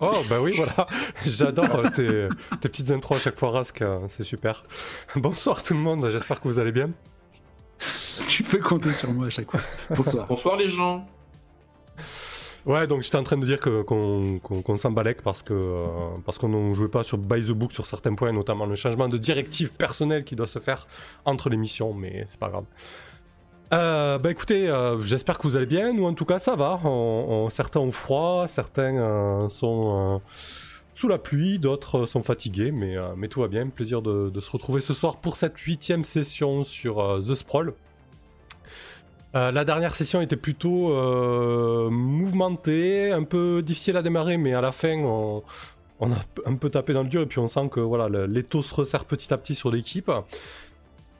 oh, bah oui, voilà. J'adore tes, tes, petites intros à chaque fois, Rask. C'est super. Bonsoir tout le monde, j'espère que vous allez bien. Tu peux compter sur moi à chaque fois. Bonsoir. Bonsoir les gens. Ouais, donc j'étais en train de dire qu'on qu s'embalèque parce que euh, parce qu'on ne jouait pas sur by the book sur certains points, notamment le changement de directive personnelle qui doit se faire entre les missions, mais c'est pas grave. Euh, bah écoutez, euh, j'espère que vous allez bien. Nous, en tout cas, ça va. certains ont froid, certains euh, sont sous la pluie, d'autres sont fatigués, mais, tout va bien. Plaisir de, se retrouver ce soir pour cette huitième session sur The Sprawl. la dernière session était plutôt mouvementée, un peu difficile à démarrer, mais à la fin, on, on, a un peu tapé dans le dur et puis on sent que voilà, l'étau se resserre petit à petit sur l'équipe.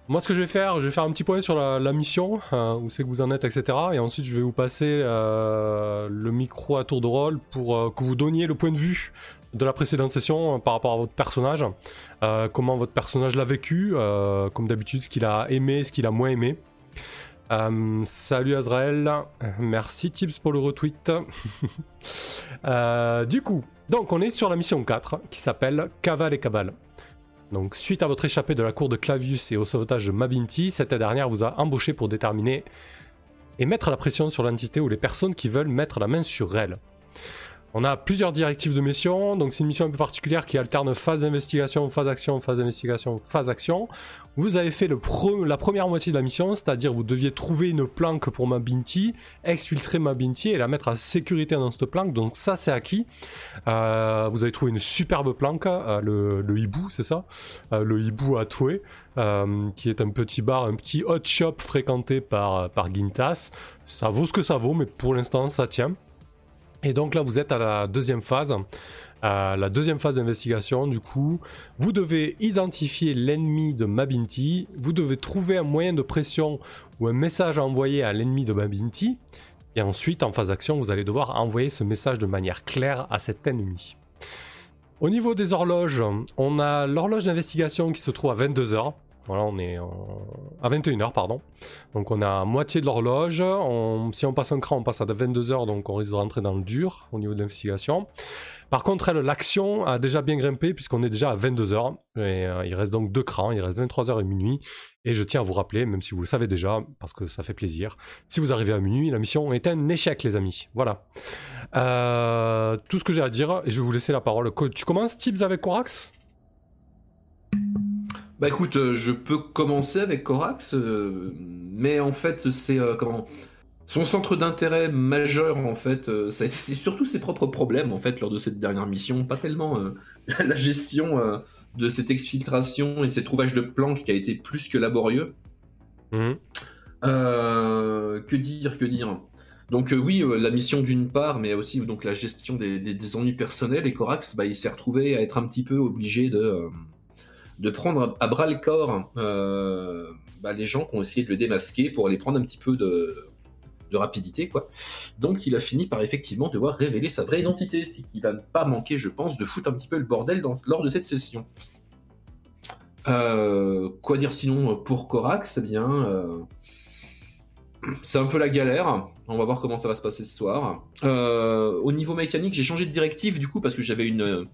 Moi, ce que je vais faire, je vais faire un petit point sur la, mission, hein, où c'est que vous en êtes, etc. Et ensuite, je vais vous passer euh, le micro à tour de rôle pour euh, que vous donniez le point de vue de la précédente session euh, par rapport à votre personnage, comment votre personnage l'a vécu, comme d'habitude, ce qu'il a aimé, ce qu'il a moins aimé. salut Azrael, merci Tips pour le retweet. du coup, donc on est sur la mission 4 qui s'appelle Caval et Cabal. Donc, suite à votre échappée de la cour de Clavius et au sauvetage de Mabinti, cette dernière vous a embauché pour déterminer et mettre la pression sur l'entité ou les personnes qui veulent mettre la main sur elle. On a plusieurs directives de mission, donc c'est une mission un peu particulière qui alterne phase d'investigation, phase action, phase d'investigation, phase action. Vous avez fait la première moitié de la mission, c'est-à-dire vous deviez trouver une planque pour ma Binti, exfiltrer ma Binti et la mettre à sécurité dans cette planque, donc ça c'est acquis. Euh, vous avez trouvé une superbe planque, euh, le, hibou, c'est ça? Euh, Le hibou à Toué, qui est un petit bar, un petit hot shop fréquenté par, par Gintas. Ça vaut ce que ça vaut, mais pour l'instant ça tient. Et donc là, vous êtes à la deuxième phase. À la deuxième phase d'investigation, du coup, vous devez identifier l'ennemi de Mabinti, vous devez trouver un moyen de pression ou un message à envoyer à l'ennemi de Mabinti, et ensuite, en phase d'action, vous allez devoir envoyer ce message de manière claire à cet ennemi. Au niveau des horloges, on a l'horloge d'investigation qui se trouve à 22h. Voilà, on est à 21h, pardon. Donc on a moitié de l'horloge. Si on passe un cran, on passe à 22h, donc on risque de rentrer dans le dur au niveau de l'investigation. Par contre, l'action a déjà bien grimpé puisqu'on est déjà à 22h. Et euh, il reste donc deux crans, il reste 23h et minuit. Et je tiens à vous rappeler, même si vous le savez déjà, parce que ça fait plaisir, si vous arrivez à minuit, la mission est un échec, les amis. Voilà. Euh, tout ce que j'ai à dire, et je vais vous laisser la parole. Tu commences, Tips, avec Corax? Bah écoute, euh, je peux commencer avec Corax, euh, mais en fait c'est euh, comment son centre d'intérêt majeur en fait, c'est surtout ses propres problèmes en fait lors de cette dernière mission, pas tellement la gestion de cette exfiltration et ces trouvages de planques qui a été plus que laborieux. Mhm. que dire, que dire? Donc oui, la mission d'une part, mais aussi donc la gestion des, ennuis personnels. Et Corax, bah, il s'est retrouvé à être un petit peu obligé de, de prendre à bras le corps euh, bah, les gens qui ont essayé de le démasquer pour aller prendre un petit peu de, rapidité. quoi. Donc il a fini par effectivement devoir révéler sa vraie identité, ce qui va pas manquer, je pense, de foutre un petit peu le bordel lors de cette session. Euh, quoi dire sinon pour Corax Eh bien, euh, c'est un peu la galère. On va voir comment ça va se passer ce soir. au niveau mécanique, j'ai changé de directive du coup parce que j'avais une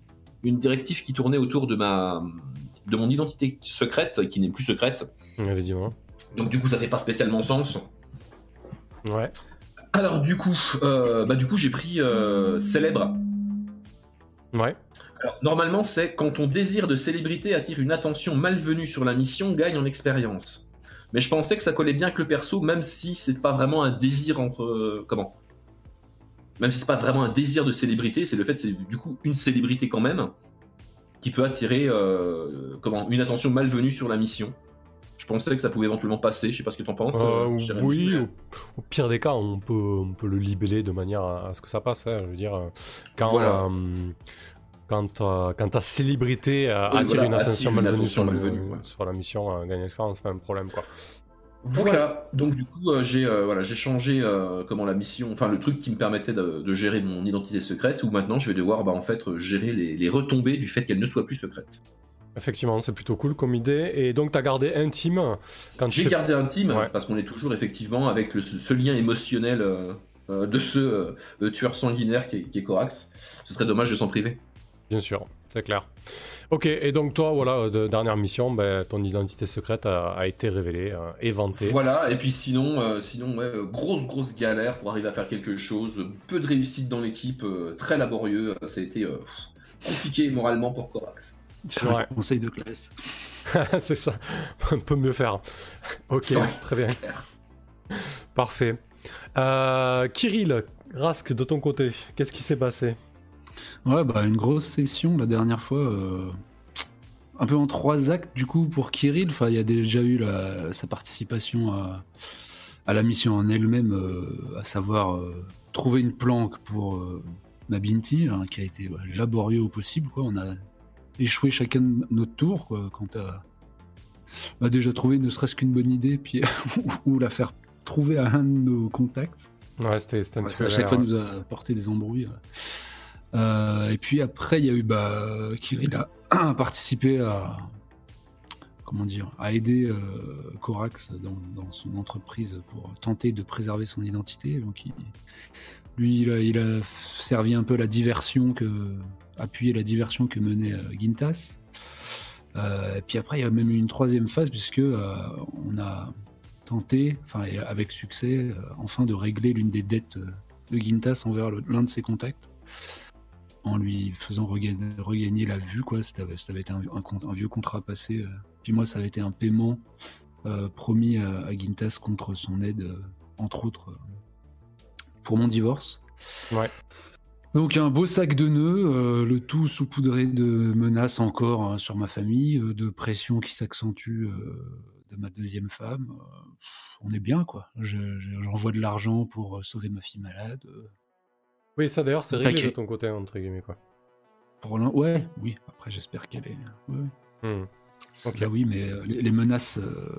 directive qui tournait autour de ma de mon identité secrète qui n'est plus secrète. Évidemment. Donc du coup, ça fait pas spécialement sens. Ouais. Alors du coup, euh, bah du coup, j'ai pris euh, célèbre. Ouais. Alors normalement, c'est quand ton désir de célébrité attire une attention malvenue sur la mission, gagne en expérience. Mais je pensais que ça collait bien avec le perso, même si c'est pas vraiment un désir entre euh, comment? Même si c'est pas vraiment un désir de célébrité, c'est le fait c'est du coup une célébrité quand même qui peut attirer euh, comment, une attention malvenue sur la mission. Je pensais que ça pouvait éventuellement passer, je sais pas ce que tu en penses. Euh, euh, oui, au, pire des cas, on peut, on peut le libeller de manière à, ce que ça passe. Hein, je veux dire, quand, quand, quand ta célébrité attire une attention malvenue, sur, sur, la mission, gagner l'expérience, c'est pas un problème. quoi. Voilà, donc du coup euh, j'ai euh, voilà j'ai changé euh, comment la mission, enfin le truc qui me permettait de, gérer mon identité secrète, où maintenant je vais devoir bah, en fait gérer les, retombées du fait qu'elle ne soit plus secrète. Effectivement, c'est plutôt cool comme idée. Et donc, tu as gardé intime quand J'ai gardé intime parce qu'on est toujours effectivement avec ce lien émotionnel de ce tueur sanguinaire qui est, qui est Corax. Ce serait dommage de s'en priver. Bien sûr, c'est clair. Ok, et donc toi, voilà, de dernière mission, ben, ton identité secrète a, a été révélée, euh, éventée. Voilà, et puis sinon, euh, sinon ouais, euh, grosse grosse galère pour arriver à faire quelque chose, peu de réussite dans l'équipe, euh, très laborieux, ça a été euh, compliqué moralement pour Corax. Ouais. Conseil de classe. c'est ça, on peut mieux faire. Ok, Ouais, très bien, clair. parfait. Euh, Kirill, Rask, de ton côté, qu'est-ce qui s'est passé? Ouais, bah une grosse session la dernière fois. euh, Un peu en trois actes du coup pour Kirill. Enfin, il y a déjà eu la- sa participation à, à la mission en elle-même, euh, à savoir euh, trouver une planque pour Mabinti, hein, qui a été laborieux au possible. Quoi. On a échoué chacun de notre tour quoi, quant à bah, déjà trouver ne serait-ce qu'une bonne idée, puis ou la faire trouver à un de nos contacts. Ouais, c'était c'était un Ouais, petit ça, peu à chaque fois ouais. nous a apporté des embrouilles. Euh, et puis après, il y a eu bah, Kirill a participé à comment dire à aider euh, Corax dans, son entreprise pour tenter de préserver son identité. Donc lui, il a, servi un peu la diversion que appuyer la diversion que menait euh, Gintas. Euh, et puis après, il y a même eu une troisième phase puisque on a tenté, enfin avec succès, enfin de régler l'une des dettes de Gintas envers l'un de ses contacts en lui faisant regagner, regagner la vue quoi. Ça avait, ça avait été un, un vieux contrat passé euh. puis moi ça avait été un paiement euh, promis à, à Gintas contre son aide euh, entre autres pour mon divorce. Ouais. donc un beau sac de nœuds euh, le tout saupoudré de menaces encore hein, sur ma famille euh, de pression qui s'accentue euh, de ma deuxième femme. On est bien quoi. Je- je- j'envoie de l'argent pour sauver ma fille malade Oui, ça d'ailleurs, c'est réglé de ton côté, entre guillemets, quoi. Pour ouais, oui. Après, j'espère qu'elle est. ouais, ouais. Hmm. Oui, mais euh, les, les menaces euh,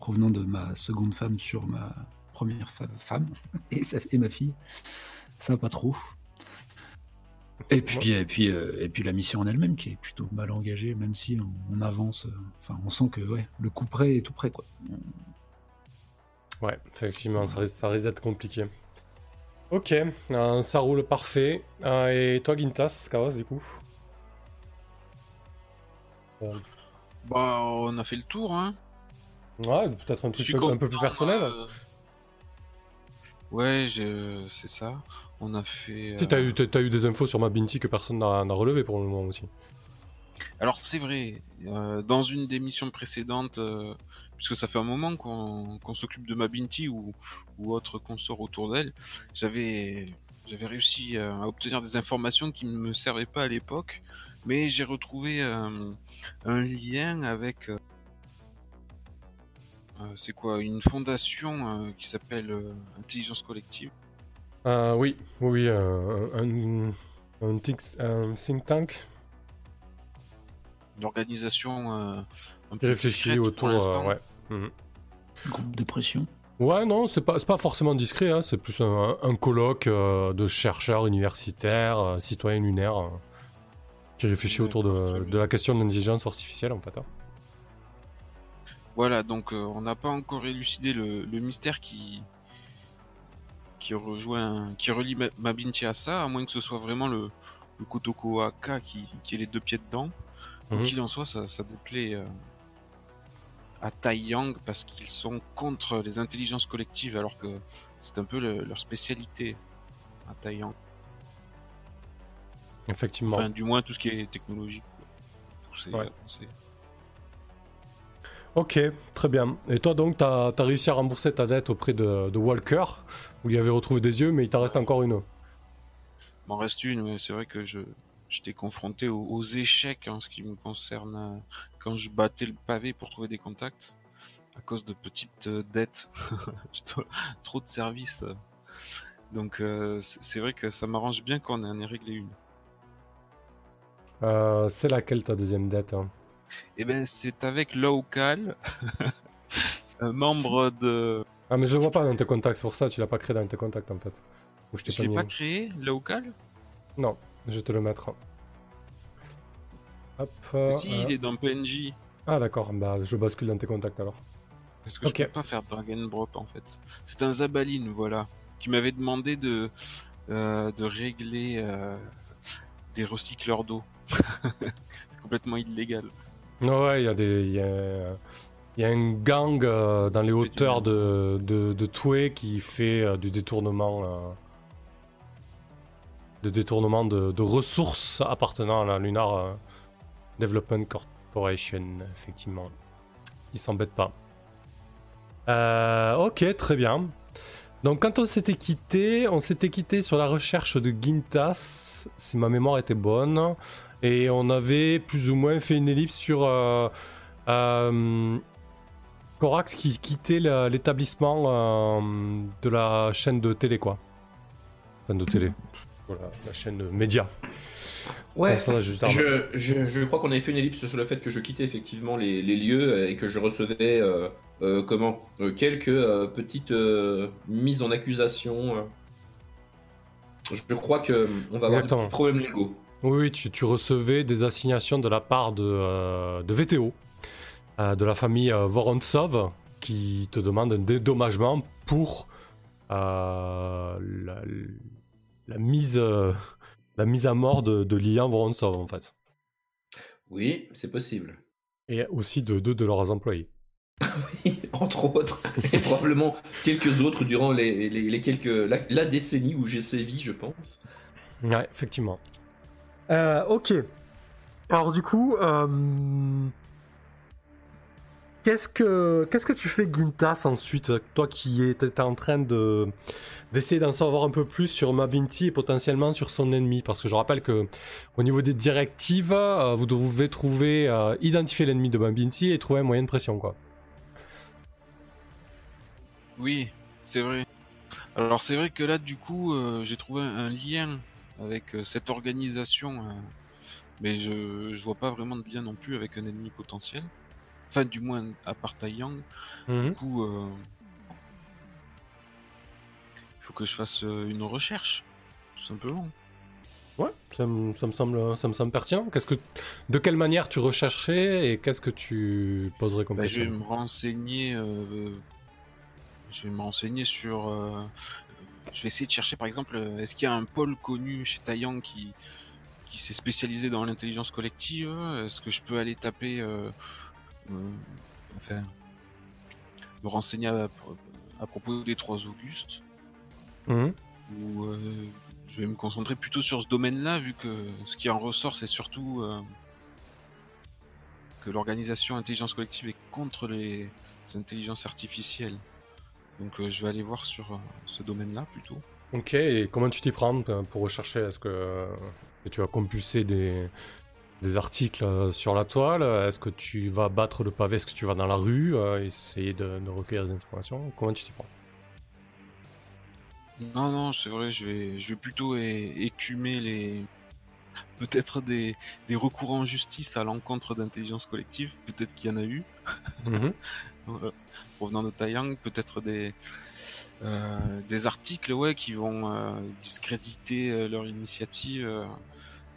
provenant de ma seconde femme sur ma première fa- femme et, sa- et ma fille, ça pas trop. Et puis, et puis, euh, et puis la mission en elle-même qui est plutôt mal engagée, même si on, on avance. euh, Enfin, on sent que ouais, le coup près est tout près, quoi. Ouais, effectivement, ça risque, ça risque d'être compliqué. Ok, euh, ça roule parfait. Euh, et toi, Gintas, Kawas, du coup Bah, on a fait le tour, hein. Ouais, peut-être un truc un, peu plus personnel. euh, Ouais, je... c'est ça. On a fait. T'as euh, eu, t'as- t'as eu des infos sur ma Binti que personne n'a n'a relevé pour le moment aussi. Alors c'est vrai, euh, dans une des missions précédentes, euh, puisque ça fait un moment qu'on s'occupe de Mabinti ou, ou autre consort autour d'elle, j'avais j'avais réussi euh, à obtenir des informations qui ne me servaient pas à l'époque, mais j'ai retrouvé euh, un lien avec euh, c'est quoi une fondation euh, qui s'appelle Intelligence Collective. Oui, oui, un, think, un think tank une organisation euh, un qui peu réfléchit discrète pour autour. euh, ouais. Mhm. Groupe de pression. Ouais, non, c'est pas, c'est pas forcément discret, hein, c'est plus un, un colloque euh, de chercheurs universitaires, euh, citoyens lunaires, euh, qui réfléchit autour de, de la question de l'intelligence artificielle en fait. hein. Voilà, donc euh, on n'a pas encore élucidé le, le mystère qui qui rejoint, qui relie Ma- Mabinti à ça, à moins que ce soit vraiment le, le Kotoko Aka qui, qui ait les deux pieds dedans. Quoi Mhm. qu'il en soit, ça, ça déplaît à Taiyang parce qu'ils sont contre les intelligences collectives, alors que c'est un peu le- leur spécialité à Taiyang. Effectivement. Enfin, du moins tout ce qui est technologique. Poussé, Ouais. Ok, très bien. Et toi donc, t'as as réussi à rembourser ta dette auprès de, de Walker, où il avait retrouvé des yeux, mais il t'en reste encore une. M'en reste une, ouais, c'est vrai que je j'étais confronté aux, aux échecs en ce qui me concerne euh, quand je battais le pavé pour trouver des contacts à cause de petites euh, dettes, trop de services. Donc euh, c'est vrai que ça m'arrange bien qu'on en ait réglé une. Euh, c'est laquelle ta deuxième dette hein? Et ben c'est avec Local, un membre de. Ah, mais je le vois pas dans tes contacts, pour ça tu l'as pas créé dans tes contacts en fait. Ou je t'ai pas l'ai pas créé, Local? Non, je vais te le mettre. Hop. euh, si euh, il est dans PNJ. Ah d'accord, bah je bascule dans tes contacts alors. Parce que Ok. je peux pas faire drop en fait. C'est un Zabaline, voilà. qui m'avait demandé de, euh, de régler euh, des recycleurs d'eau. c'est complètement illégal. Ouais, il y a des. il Y a... il y a un gang euh, dans les hauteurs de, de, de Toué qui fait euh, du détournement. euh, de détournement de, de ressources appartenant à la Lunar Development Corporation, effectivement. Ils s'embêtent pas. Euh, ok, très bien. Donc quand on s'était quitté, on s'était quitté sur la recherche de Gintas, si ma mémoire était bonne, et on avait plus ou moins fait une ellipse sur euh, euh, Corax qui quittait l'établissement euh, de la chaîne de télé, quoi. Enfin, de télé. Voilà, la chaîne de média. Ouais, je, je, je crois qu'on avait fait une ellipse sur le fait que je quittais effectivement les, les lieux et que je recevais euh, euh, comment euh, quelques euh, petites euh, mises en accusation. Je crois que on va avoir Exactement. des petits problèmes légaux. Oui, oui, tu, tu recevais des assignations de la part de, euh, de VTO, euh, de la famille euh, Vorontsov, qui te demande un dédommagement pour euh, la, la mise, euh, la mise à mort de, de Lilian Vorontsov, en fait. Oui, c'est possible. Et aussi de deux de leurs employés. Entre autres, et probablement quelques autres durant les, les, les quelques la, la décennie où j'ai sévi, je pense. Ouais, effectivement. Euh, ok. Alors du coup, euh, qu'est-ce que qu'est-ce que tu fais Gintas ensuite, toi qui étais en train de d'essayer d'en savoir un peu plus sur Mabinti et potentiellement sur son ennemi, parce que je rappelle que au niveau des directives, euh, vous devez trouver euh, identifier l'ennemi de Mabinti et trouver un moyen de pression, quoi. Oui, c'est vrai. Alors c'est vrai que là, du coup, euh, j'ai trouvé un lien avec cette organisation, mais je, je vois pas vraiment de lien non plus avec un ennemi potentiel. Enfin, du moins, à part Taiyang. Mhm. Du coup, euh, il faut que je fasse euh, une recherche, tout simplement. Ouais, ça me, ça me semble ça me semble pertinent. Qu'est-ce que de quelle manière tu recherchais et qu'est-ce que tu poserais comme Bah, je vais me renseigner. euh, je vais me renseigner sur. euh, je vais essayer de chercher, par exemple, euh, est-ce qu'il y a un pôle connu chez Taiyang qui qui s'est spécialisé dans l'intelligence collective? Est-ce que je peux aller taper, euh, enfin, me renseigner à, à propos des trois Augustes Mhm. ou euh, je vais me concentrer plutôt sur ce domaine-là, vu que ce qui en ressort, c'est surtout euh, que l'organisation intelligence collective est contre les intelligences artificielles. Donc euh, je vais aller voir sur ce domaine-là plutôt. Ok, et comment tu t'y prends pour rechercher Est-ce que tu vas compulser des, des articles euh, sur la toile Est-ce que tu vas battre le pavé? Est-ce que tu vas dans la rue? Euh, essayer de, de recueillir des informations Comment tu t'y prends? Non, non, c'est vrai, je vais, je vais plutôt écumer les. Peut-être des, des recours en justice à l'encontre d'intelligence collective, peut-être qu'il y en a eu. Mhm. Voilà. provenant de Taiyang, peut-être des euh, des articles ouais qui vont euh, discréditer euh, leur initiative euh,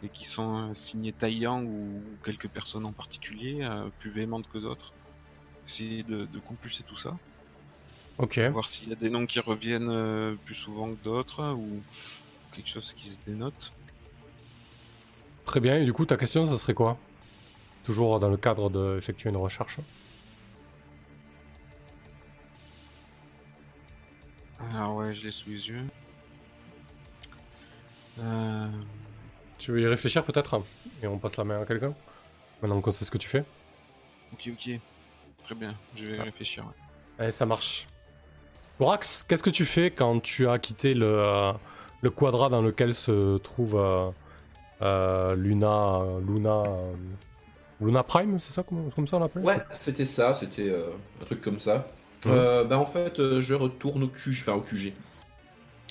et qui sont euh, signés Taiyang ou quelques personnes en particulier euh, plus véhémentes que d'autres. Essayer de, de compulser tout ça, Ok. voir s'il y a des noms qui reviennent euh, plus souvent que d'autres ou quelque chose qui se dénote. Très bien, et du coup, ta question, ça serait quoi? Toujours dans le cadre d'effectuer une recherche. Alors ouais, je l'ai sous les yeux. Euh, Tu veux y réfléchir peut-être Et on passe la main à quelqu'un Maintenant qu'on sait ce que tu fais. ok, ok, très bien, je vais Ah. réfléchir. ouais. Allez, ça marche. Borax, qu'est-ce que tu fais quand tu as quitté le, euh, le quadra dans lequel se trouve euh, euh, Luna, Luna, euh, Luna Prime, c'est ça comme, comme ça on l'appelle? Ouais, c'était ça, c'était euh, un truc comme ça. Euh, bah en fait, euh, je retourne au QG, enfin au QG.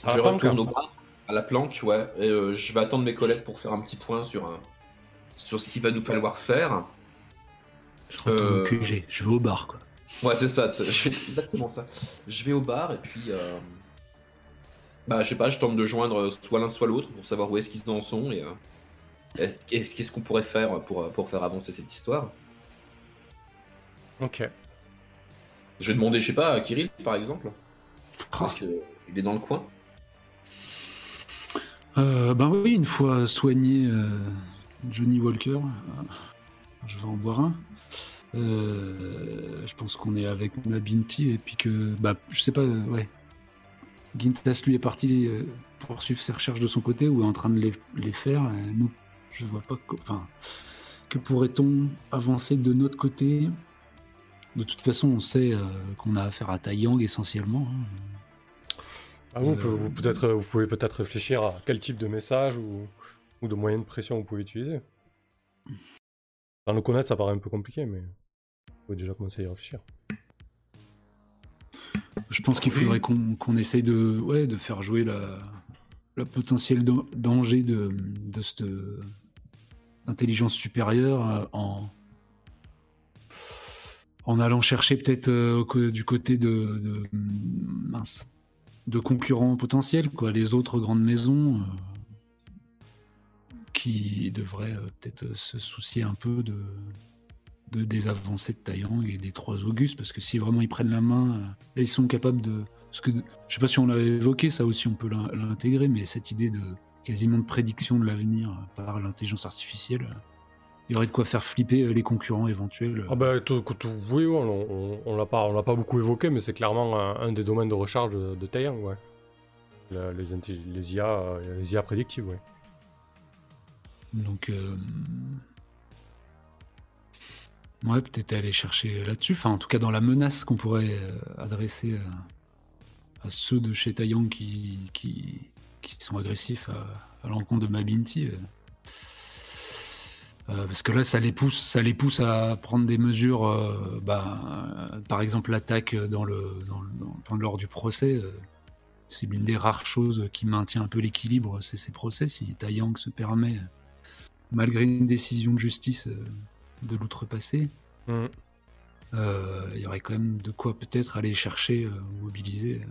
À je retourne au banc, à la planque, ouais. Et euh, je vais attendre mes collègues pour faire un petit point sur un, sur ce qu'il va nous falloir faire. Je retourne Euh, au QG, je vais au bar, quoi. Ouais, c'est ça, c'est exactement ça. Je vais au bar et puis, euh, bah, je sais pas, je tente de joindre soit l'un soit l'autre pour savoir où est-ce qu'ils en sont et euh, est- qu'est-ce qu'est-ce qu'on pourrait faire pour, pour faire avancer cette histoire. Ok. Je vais demander, je sais pas, à Kirill par exemple, Ah, parce que il est dans le coin. Euh, ben oui, une fois soigné euh, Johnny Walker, euh, je vais en boire un. Je pense qu'on est avec ma Binti et puis que, bah, je sais pas, ouais. Gintas lui est parti poursuivre ses recherches de son côté ou est en train de les, faire. nous, je vois pas, co- enfin, que pourrait-on avancer de notre côté? De toute façon, on sait qu'on a affaire à Taiyang essentiellement. hein. Ah, vous, Euh, pouvez- vous, peut-être, vous pouvez peut-être réfléchir à quel type de message ou, ou de moyens de pression vous pouvez utiliser. Sans le connaître, ça paraît un peu compliqué, mais vous pouvez déjà commencer à y réfléchir. Je pense qu'il faudrait qu'on qu'on essaye de, ouais, de faire jouer la, la potentiel dan- danger de, de cette intelligence supérieure euh, en, en allant chercher peut-être euh, du côté de, de, mince, de concurrents potentiels, quoi, les autres grandes maisons euh, qui devraient euh, peut-être euh, se soucier un peu de, de des avancées de Taiyang et des trois Augustes, parce que si vraiment ils prennent la main, ils sont capables de. Ce que, je sais pas si on l'avait évoqué, ça aussi on peut l'in- l'intégrer, mais cette idée de quasiment de prédiction de l'avenir par l'intelligence artificielle, il y aurait de quoi faire flipper euh, les concurrents éventuels. Ah bah, tout- tout- oui, on, on, l'a pas, on l'a pas beaucoup évoqué, mais c'est clairement un, un des domaines de recharge de, de ouais. La- les, intelli- les IA, euh, les IA prédictives, ouais. Donc, euh, ouais, peut-être aller chercher là-dessus. Enfin, en tout cas, dans la menace qu'on pourrait euh, adresser à, à ceux de chez Taiyang qui, qui, qui sont agressifs à, à l'encontre de Mabinti. euh. Euh, parce que là, ça les pousse, ça les pousse à prendre des mesures. euh, bah, euh, par exemple, l'attaque dans le, dans le- dans- enfin, lors du procès. c'est l'une des rares choses qui maintient un peu l'équilibre, c'est ces procès. Si Taiyang se permet malgré une décision de justice de l'outrepasser, euh, il y aurait quand même de quoi peut-être aller chercher ou mobiliser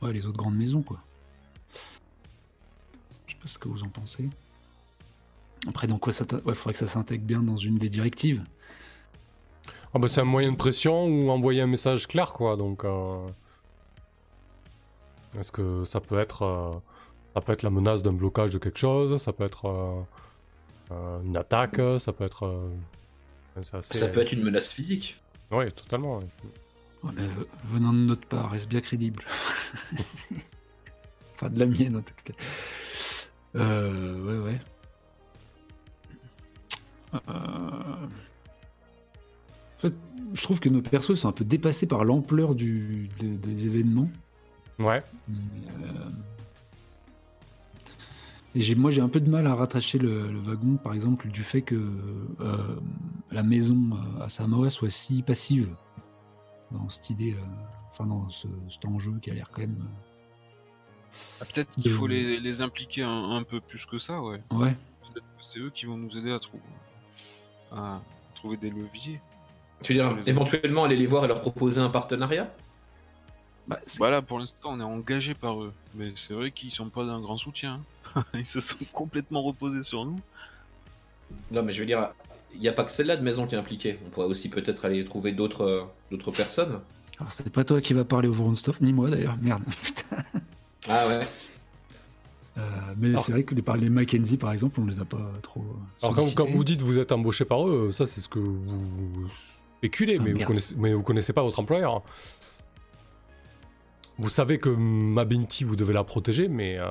ouais, les autres grandes maisons. quoi. Je sais pas ce que vous en pensez. Après, dans quoi ça t- ouais, faudrait que ça s'intègre bien dans une des directives. Ah bah, c'est un moyen de pression ou envoyer un message clair, quoi, donc... euh, Est-ce que ça peut être... euh, Ça peut être la menace d'un blocage de quelque chose, ça peut être euh, euh, une attaque, ça peut être... euh, c'est assez- Ça peut être une menace physique. Ouais, totalement. ouais. Ouais, venant de notre part, reste bien crédible? enfin, de la mienne en tout cas. Euh, ouais, ouais. Euh, En fait, je trouve que nos persos sont un peu dépassés par l'ampleur du, de- des événements. Ouais. Euh, Et moi, j'ai un peu de mal à rattacher le, le wagon, par exemple, du fait que euh, la maison à Samoa soit si passive dans cette idée, enfin dans ce, cet enjeu qui a l'air quand même. Ah, Peut-être qu'il faut les, les impliquer un, un peu plus que ça, ouais. Ouais. C'est eux qui vont nous aider à, trou- à trouver des leviers. Tu veux dire, éventuellement aller les voir et leur proposer un partenariat? Bah, c'est- Voilà, pour l'instant, on est engagé par eux. Mais c'est vrai qu'ils sont pas d'un grand soutien. hein. Ils se sont complètement reposés sur nous. Non, mais je veux dire, il n'y a pas que celle-là de maison qui est impliquée. On pourrait aussi peut-être aller trouver d'autres euh, d'autres personnes. Alors, c'est pas toi qui va parler au Vronstoff, ni moi d'ailleurs, merde. Putain. Ah ouais. Euh, mais Alors- c'est vrai que les, par les Mackenzie, par exemple, on les a pas trop. Alors quand, vous dites vous êtes embauché par eux, ça c'est ce que vous spéculez, Ah, mais, vous connaissez, mais vous connaissez pas votre employeur. Vous savez que Mabinti, vous devez la protéger, mais euh,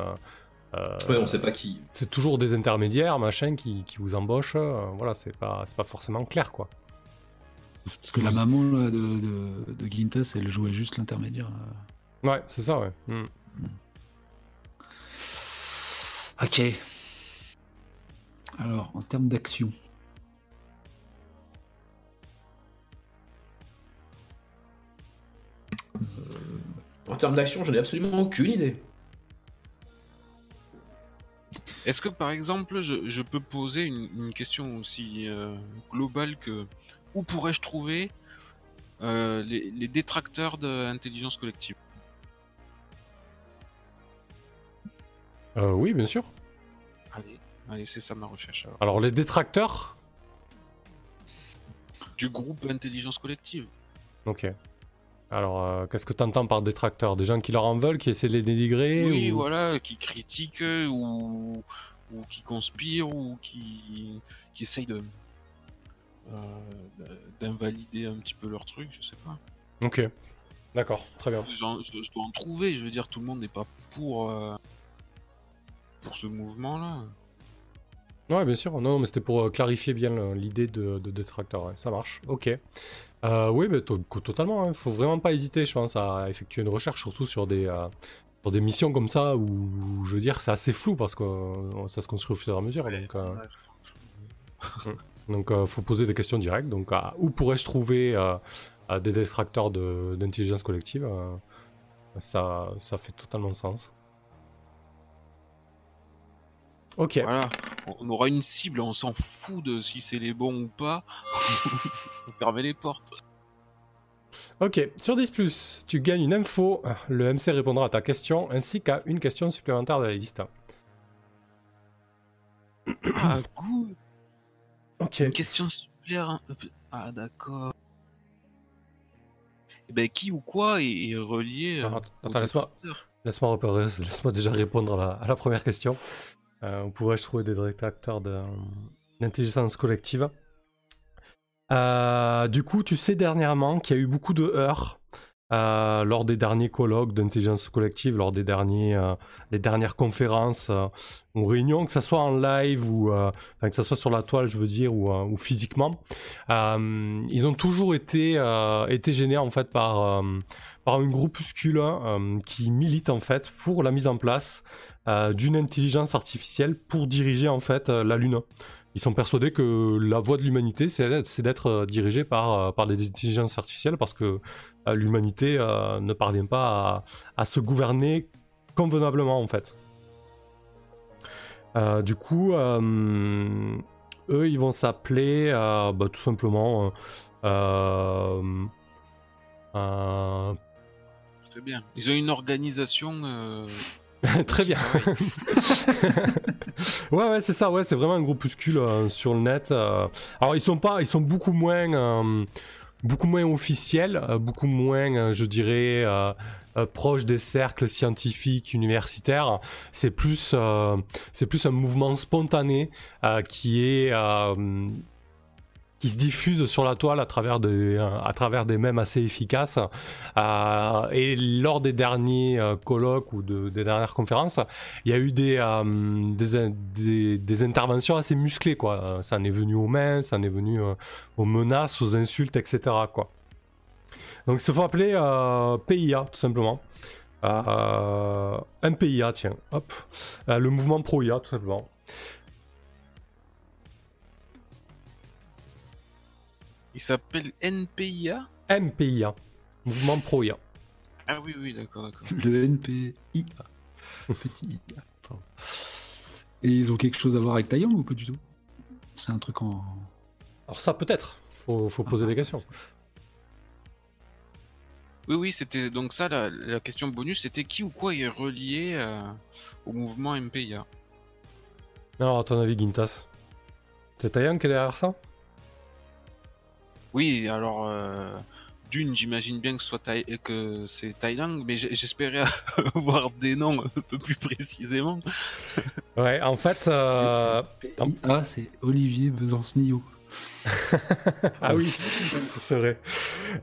euh, Ouais, on sait pas qui. c'est toujours des intermédiaires, machin, qui, qui vous embauchent. euh, voilà, c'est pas, c'est pas forcément clair, quoi. Parce que la maman là, de, de, de Gintas, elle jouait juste l'intermédiaire. euh. Ouais, c'est ça, ouais. Hmm. Ok. Alors, en termes d'action. En termes d'action, j'en ai absolument aucune idée. Est-ce que par exemple, je, je peux poser une, une question aussi euh, globale que où pourrais-je trouver euh, les, les détracteurs de l'intelligence collective? Euh, oui, bien sûr. Allez, allez, c'est ça ma recherche. alors. Alors les détracteurs, Du groupe intelligence collective. ok. Alors, euh, qu'est-ce que tu entends par détracteurs Des gens qui leur en veulent, qui essaient de les dénigrer Oui, ou- voilà, qui critiquent ou, ou qui conspirent ou qui, qui essayent de euh, d'invalider un petit peu leur truc, je sais pas. Ok. D'accord, très bien. Je, je dois en trouver, je veux dire, tout le monde n'est pas pour, euh, pour ce mouvement-là. Ouais, bien sûr. Non, mais c'était pour euh, clarifier bien l'idée de, de détracteur. ouais. Ça marche. Ok. Euh, oui, mais to- totalement. Il faut vraiment pas hésiter, je pense, à effectuer une recherche, surtout sur des, euh, sur des missions comme ça où, je veux dire, c'est assez flou parce que euh, ça se construit au fur et à mesure. Donc, euh, donc euh, faut poser des questions directes. Donc, euh, où pourrais-je trouver euh, euh, des détracteurs de- d'intelligence collective euh, ça, ça fait totalement sens. Ok. Voilà, on- aura une cible, on s'en fout de si c'est les bons ou pas. Faut fermer les portes. Ok, sur 10, tu gagnes une info. Le MC répondra à ta question ainsi qu'à une question supplémentaire de la liste. Ah, cool. Ok. Une question supplémentaire. Ah, d'accord. Eh ben, qui ou quoi est, est relié euh, au attends, laisse-moi- repérer- laisse-moi déjà répondre à la, à la première question. Euh, où pourrais-je trouver des détracteurs d'intelligence collective. Euh, Du coup, tu sais dernièrement qu'il y a eu beaucoup de heurts euh, lors des derniers colloques d'intelligence collective, lors des derniers, euh, dernières conférences euh, ou réunions, que ce soit en live ou que ce soit sur la toile, je veux dire, ou, physiquement. Ils ont toujours été, été gênés en fait par, par une groupuscule qui milite en fait pour la mise en place d'une intelligence artificielle pour diriger en fait la Lune. Ils sont persuadés que la voie de l'humanité, c'est d'être- euh, dirigé par, euh, par des intelligences artificielles parce que euh, l'humanité ne parvient pas à, à se gouverner convenablement en fait. Du coup, eux, ils vont s'appeler bah, tout simplement Très bien. Ils ont une organisation. euh, Très bien. ouais, ouais, c'est ça. Ouais, c'est vraiment un groupuscule euh, sur le net. euh. Alors, ils sont pas, ils sont beaucoup moins, euh, beaucoup moins officiels, beaucoup moins, je dirais, proches des cercles scientifiques universitaires. C'est plus, c'est plus un mouvement spontané qui est qui se diffuse sur la toile à travers des, euh, à travers des mèmes assez efficaces. Euh, et lors des derniers euh, colloques ou de, des dernières conférences, il y a eu des, des, des, des interventions assez musclées. Quoi. Ça en est venu aux mains, ça en est venu aux menaces, aux insultes, etc. Quoi. Donc il se faut appeler PIA, tout simplement. Un PIA, tiens, hop. Le mouvement pro-IA, tout simplement. Il s'appelle NPIA MPIA, mouvement pro-IA. Ah oui, oui, d'accord, d'accord. Le NPIA. Petit IA. pardon. Et ils ont quelque chose à voir avec Taïwan ou pas du tout? C'est un truc en. Alors ça peut-être, faut, faut poser des questions. Oui, oui, c'était donc ça, la, la question bonus, c'était qui ou quoi est relié euh, au mouvement MPIA Alors à ton avis, Gintas C'est Taïwan qui est derrière ça? Oui, alors, euh, d'une, j'imagine bien que, ce soit Thaï- que c'est Thaïlande, mais j'espérais avoir des noms un peu plus précisément. Ouais, en fait... euh, Ah, c'est Olivier Besancenillo. ah oui, c'est vrai.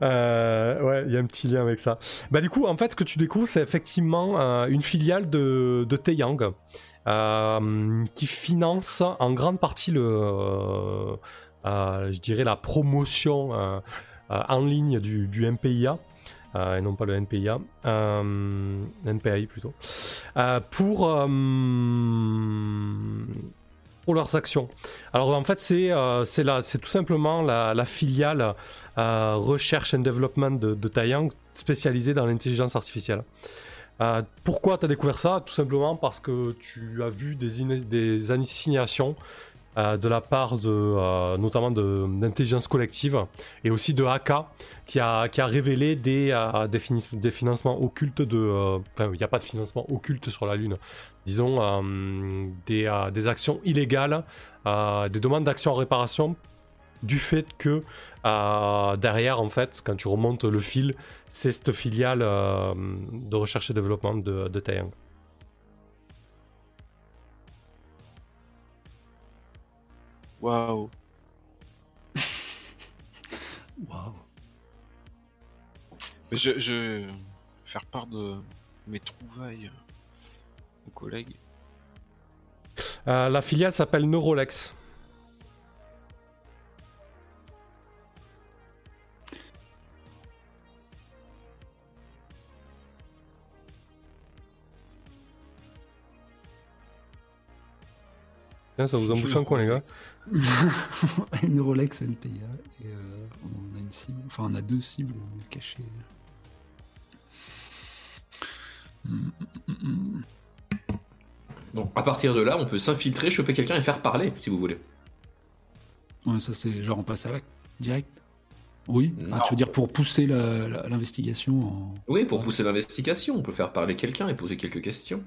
Euh, ouais, il y a un petit lien avec ça. Bah du coup, en fait, ce que tu découvres, c'est effectivement euh, une filiale de, de Taeyang euh, qui finance en grande partie le, je dirais la promotion euh, euh, en ligne du, du MPIA. euh, et non pas le NPIA, euh, NPI plutôt, euh, pour, euh, pour leurs actions. Alors en fait, c'est euh, c'est tout simplement la, filiale euh, recherche and development de, de Taiyang spécialisée dans l'intelligence artificielle. Euh, pourquoi tu as découvert ça? Tout simplement parce que tu as vu des, des insignations euh, de la part de, euh, notamment d'intelligence collective et aussi de AK qui a, qui a révélé des, euh, des, financements occultes de... euh, Enfin, il n'y a pas de financement occulte sur la Lune. Disons euh, des, des actions illégales, des demandes d'action en réparation du fait que derrière, en fait, quand tu remontes le fil, c'est cette filiale de recherche et développement de, de Taeyang. Waouh. Waouh. Mais Je, je vais faire part de mes trouvailles aux collègues. Euh, la filiale s'appelle Neurolex. Tiens, ça vous embouche un coin, les gars. une Rolex NPA et euh, on a une cible, enfin on a deux cibles cachées. Hum. Bon, à partir de là, on peut s'infiltrer, choper quelqu'un et faire parler, si vous voulez. Ouais, ça c'est genre on passe à l'acte direct. Oui. Ah, tu veux dire pour pousser l'investigation en... Oui, pour Ouais. pousser l'investigation, on peut faire parler quelqu'un et poser quelques questions.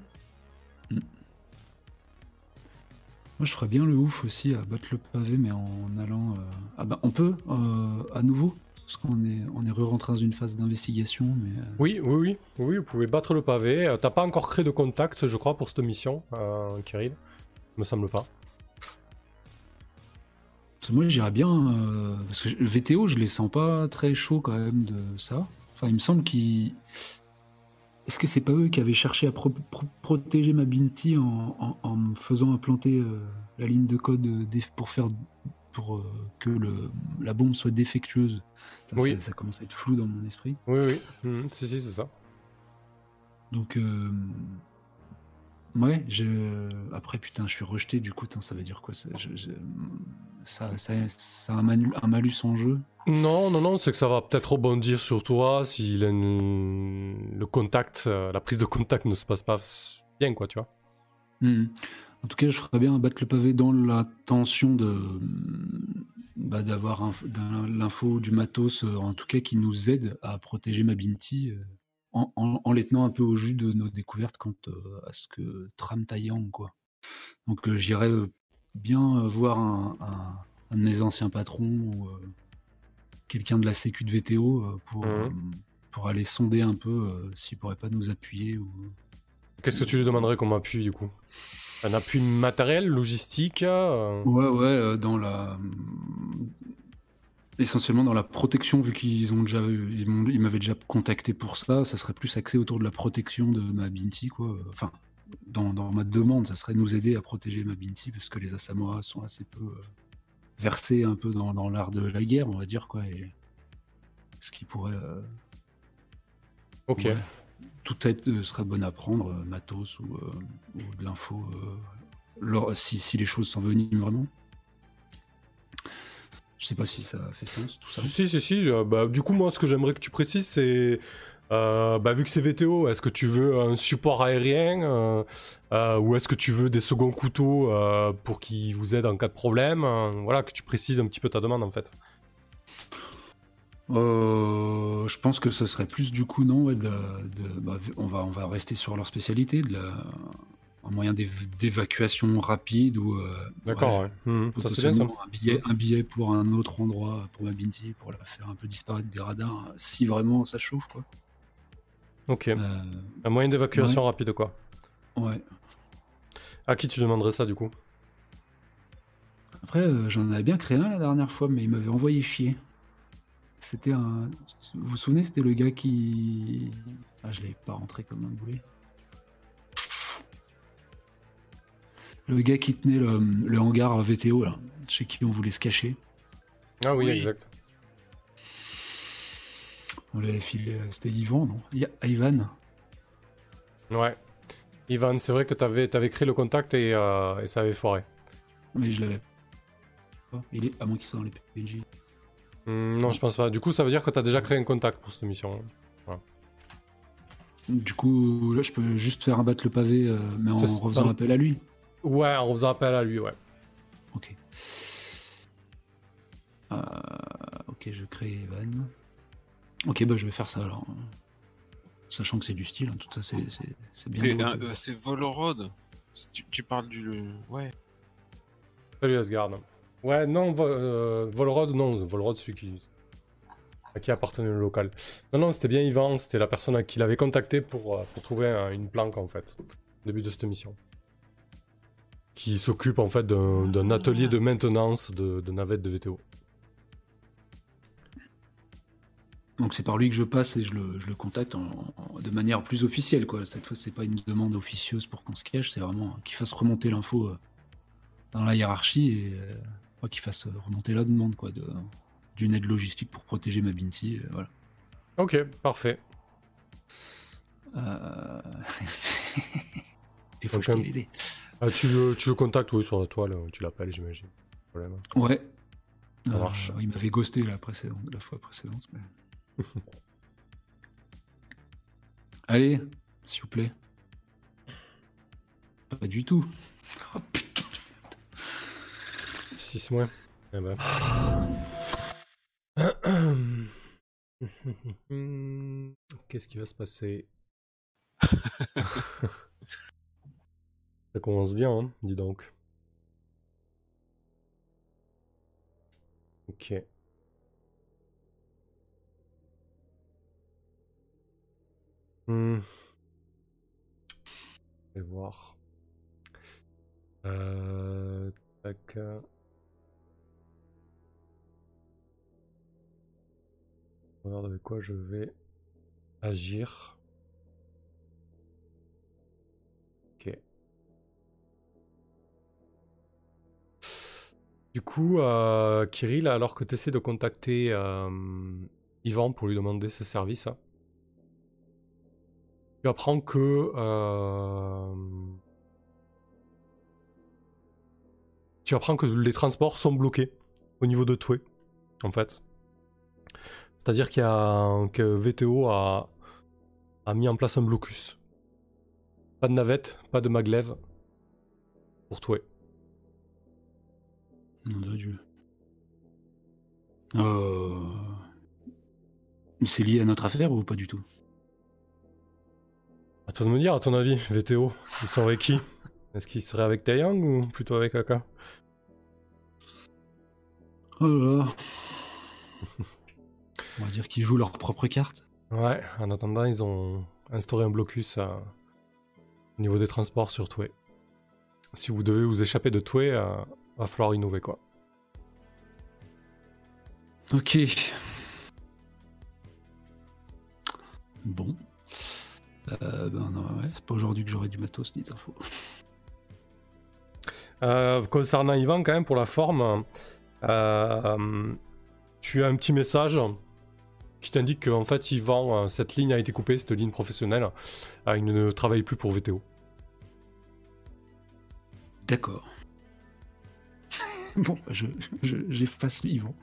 Moi, je ferais bien le ouf aussi à battre le pavé, mais en allant. euh, Ah bah, on peut euh, à nouveau, parce qu'on est, on est re-rentré dans une phase d'investigation, mais. euh, Oui, oui, oui, oui, vous pouvez battre le pavé. T'as pas encore créé de contact, je crois, pour cette mission, euh, Kirill. Me semble pas. parce que moi, j'irais bien. parce que le VTO, je les sens pas très chaud quand même de ça. Enfin, il me semble qu'ils. Est-ce que c'est pas eux qui avaient cherché à pro- pro- protéger ma Binti en, en- en me faisant implanter euh, la ligne de code euh, pour faire pour euh, que le, la bombe soit défectueuse? Ça, Oui. ça- ça commence à être flou dans mon esprit. Oui, oui. Mhm, si, si, c'est ça. Donc, euh, ouais, je... après, putain, je suis rejeté, du coup, tain, ça veut dire quoi ça, je- je- ça, ça, ça a un, manu- un malus en jeu Non, non, non, c'est que ça va peut-être rebondir sur toi si le contact, euh, la prise de contact ne se passe pas bien, quoi, tu vois. Mhm. En tout cas, je ferais bien battre le pavé dans l'intention de bah, d'avoir l'info du matos, euh, en tout cas, qui nous aide à protéger ma Binti, euh, en, en- en les tenant un peu au jus de nos découvertes quant euh, à ce que trame Taeyang, quoi. Donc, euh, j'irais euh, bien euh, voir un, un- un de mes anciens patrons ou euh, quelqu'un de la sécu de VTO euh, pour, Mhm. pour aller sonder un peu s'il pourrait pas nous appuyer ou Qu'est-ce que tu lui demanderais comme appui, du coup? Un appui matériel, logistique euh, Ouais, ouais, euh, dans la. Essentiellement dans la protection, vu qu'ils ont déjà eu- ils m'avaient déjà contacté pour ça, ça serait plus axé autour de la protection de ma Binti, quoi. Enfin, dans, dans ma demande, ça serait nous aider à protéger ma Binti, parce que les Asamoah sont assez peu euh, versés un peu dans, dans l'art de la guerre, on va dire, quoi. Et ce qui pourrait. euh, Ok. ouais, tout aide euh, serait bonne à prendre, matos ou, ou de l'info, si, si les choses s'enveniment vraiment. Je sais pas si ça fait sens tout ça. Si, si, si. euh, bah, du coup, moi, ce que j'aimerais que tu précises, c'est. Euh, bah, vu que c'est VTO, est-ce que tu veux un support aérien euh, euh, ou est-ce que tu veux des seconds couteaux pour qu'ils vous aident en cas de problème Voilà, que tu précises un petit peu ta demande en fait. Je pense que ce serait plus du coup non, ouais, de, de- bah, on va on va rester sur leur spécialité, de la, un moyen d'év- d'évacuation rapide ou D'accord, ouais, ouais. Ça c'est bien ça. potentiellement un billet un billet pour un autre endroit pour ma Binti pour la faire un peu disparaître des radars si vraiment ça chauffe quoi. Ok. Euh, Un moyen d'évacuation rapide, quoi. ouais. À qui tu demanderais ça du coup? Après, euh, j'en avais bien créé un la dernière fois, mais il m'avait envoyé chier. C'était un. Vous vous souvenez, c'était le gars qui. Ah, je l'avais pas rentré comme un boulet. Le gars qui tenait le, le hangar VTO, là, chez qui on voulait se cacher. Ah oui, Oui. exact. On l'avait filé, euh, c'était Yvan, non Ya- Ivan Ouais. Ivan, c'est vrai que t'avais avais créé le contact et, euh, et ça avait foiré. Mais je l'avais pas. Il est. À moins qu'il soit dans les PNJ. Hmm, non, je pense pas. Du coup, ça veut dire que t'as déjà créé un contact pour cette mission. Du coup, là, je peux juste faire abattre le pavé, euh, mais en refaisant appel à lui. Ouais, on faisant appel à lui, ouais. Ok. Euh, ok, je crée Evan. Ok, bah je vais faire ça alors. Sachant que c'est du style, hein, tout ça c'est c'est- c'est bien. C'est euh, c'est Volorod. Tu, tu parles du. Ouais. Salut Asgard. Ouais, non, Vol- euh, Volrod, non, Volrod, celui qui, à qui appartenait le local. Non, non, c'était bien Yvan, c'était la personne à qui l'avait contacté pour, euh, pour trouver un- une planque, en fait, au début de cette mission. Qui s'occupe, en fait, d'un d'un atelier de maintenance de, de navettes de VTO. Donc c'est par lui que je passe et je le, je le contacte en- en- de manière plus officielle. Quoi. Cette fois, c'est pas une demande officieuse pour qu'on se cache, c'est vraiment qu'il fasse remonter l'info euh, dans la hiérarchie et euh, qu'il fasse remonter la demande quoi, de- d'une aide logistique pour protéger ma Binti. euh, voilà. Ok, parfait. Euh... Il faut un- les dés. Ah, tu, le, tu le contactes, oui, sur la toile, tu l'appelles, j'imagine. Problème. Ouais. Ça marche. il m'avait ghosté la, précédente, la fois précédente. mais- Allez, s'il vous plaît. Pas du tout. Oh, putain. 6 mois. Eh ben. Qu'est-ce qui va se passer? Ça commence bien, hein, dis donc. Ok. Hmm. Je vais voir. Euh... Avec quoi je vais agir. Ok. Du coup, euh, Kirill, alors que tu essaies de contacter euh, Yvan pour lui demander ses services, hein, tu apprends que euh, tu apprends que les transports sont bloqués au niveau de Toué, en fait. C'est-à-dire qu'il y a que VTO a, a mis en place un blocus. Pas de navette, pas de maglev pour Toué. Nom de Dieu. Euh... C'est lié à notre affaire ou pas du tout? À toi de me dire, à ton avis, VTO, ils sont avec qui? Est-ce qu'ils seraient avec Taeyang ou plutôt avec Aka? Oh là là. On va dire qu'ils jouent leur propre carte. Ouais, en attendant, ils ont instauré un blocus euh, au niveau des transports sur Toué. Si vous devez vous échapper de Toué, euh, va falloir innover quoi. Ok. Bon. Euh, ben non, ouais, c'est pas aujourd'hui que j'aurai du matos ni d'infos. Euh, concernant Yvan, quand même, pour la forme, euh, tu as un petit message qui t'indique qu'en fait, Yvan, euh, cette ligne a été coupée, cette ligne professionnelle, il ne travaille plus pour VTO. D'accord. bon, je, je- j'efface Yvan.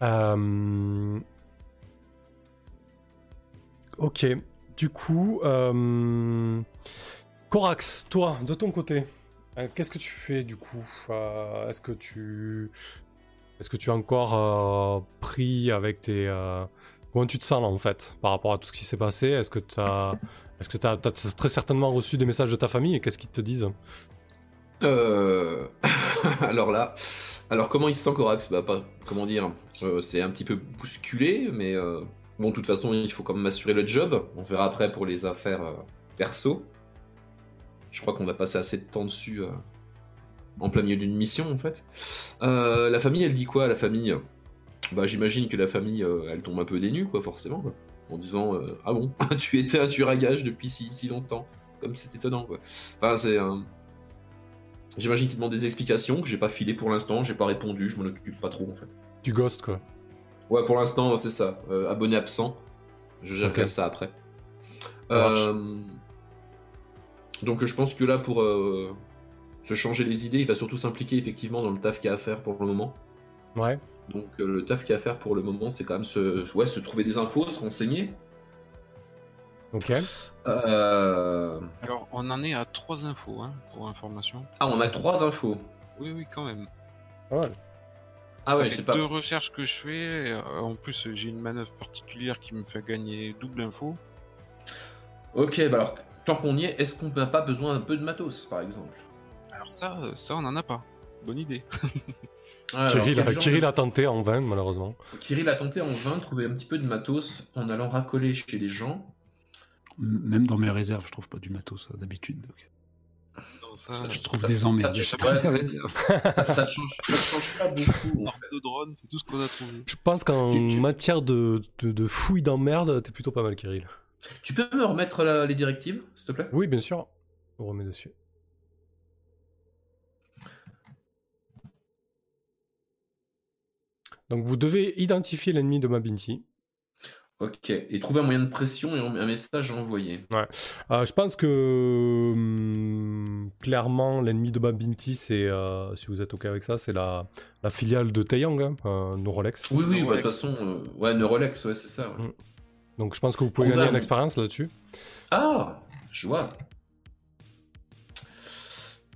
Ok, du coup, euh, Corax, toi, de ton côté, euh, qu'est-ce que tu fais du coup? Euh, Est-ce que tu, est-ce que tu es encore euh, pris avec tes, comment tu te sens là en fait par rapport à tout ce qui s'est passé? Est-ce que tu as, très certainement reçu des messages de ta famille et qu'est-ce qu'ils te disent? Alors là, alors comment il se sent Corax Bah comment dire, c'est un petit peu bousculé, mais bon, de toute façon, il faut quand même assurer le job. On verra après pour les affaires euh, perso. Je crois qu'on va passer assez de temps dessus euh, en plein milieu d'une mission en fait. Euh, la famille, elle dit quoi La famille, bah j'imagine que la famille, elle tombe un peu des nues quoi, forcément, quoi. en disant ah bon, tu étais un tueur à gages depuis si, si longtemps, comme c'est étonnant quoi. Enfin c'est J'imagine qu'il demande des explications que j'ai pas filé pour l'instant, j'ai pas répondu, je m'en occupe pas trop en fait. Du ghost quoi. Ouais, pour l'instant, c'est ça. Euh, abonné absent. Je gérerai Ok. ça après. Euh, Donc, je pense que là, pour euh, se changer les idées, il va surtout s'impliquer effectivement dans le taf qu'il y a à faire pour le moment. Ouais. Donc, euh, le taf qu'il y a à faire pour le moment, c'est quand même se, ouais, se trouver des infos, se renseigner. Ok. Euh, Alors, on en est à trois infos, hein, pour information. Ah, on a trois infos. Oui, oui, quand même. Ah Ça ouais, fait pas. deux recherches que je fais. euh, En plus, j'ai une manœuvre particulière qui me fait gagner double info. Ok, bah alors, tant qu'on y est, est-ce qu'on n'a pas besoin un peu de matos, par exemple? Alors ça, euh, ça, on n'en a pas. Bonne idée. Alors, Kirill, a, genre Kirill de- a tenté en vain, malheureusement. Kirill a tenté en vain de trouver un petit peu de matos en allant racoler chez les gens. Même dans mes réserves, je trouve pas du matos ça, d'habitude. Ça, Je trouve ça- des emmerdes. ça- chez ouais, mes ça- te change, change pas beaucoup. en fait. de drone, c'est tout ce qu'on a trouvé. Je pense qu'en Tu- matière de, de, de fouilles d'emmerde, t'es plutôt pas mal, Kirill. Tu peux me remettre la- les directives, s'il te plaît? Oui, bien sûr. On remet dessus. Donc vous devez identifier l'ennemi de Mabinti. Ok. Et trouver un moyen de pression et un message à envoyer. Euh, je pense que hum, clairement l'ennemi de Mabinti, c'est, euh, si vous êtes ok avec ça, c'est la, la filiale de Taeyang, hein, euh, Neurolex. Oui, oui, de toute façon, euh, ouais, Neurolex, ouais, c'est ça. ouais. Mm. Donc je pense que vous pouvez gagner un- une expérience là-dessus. Ah, je vois.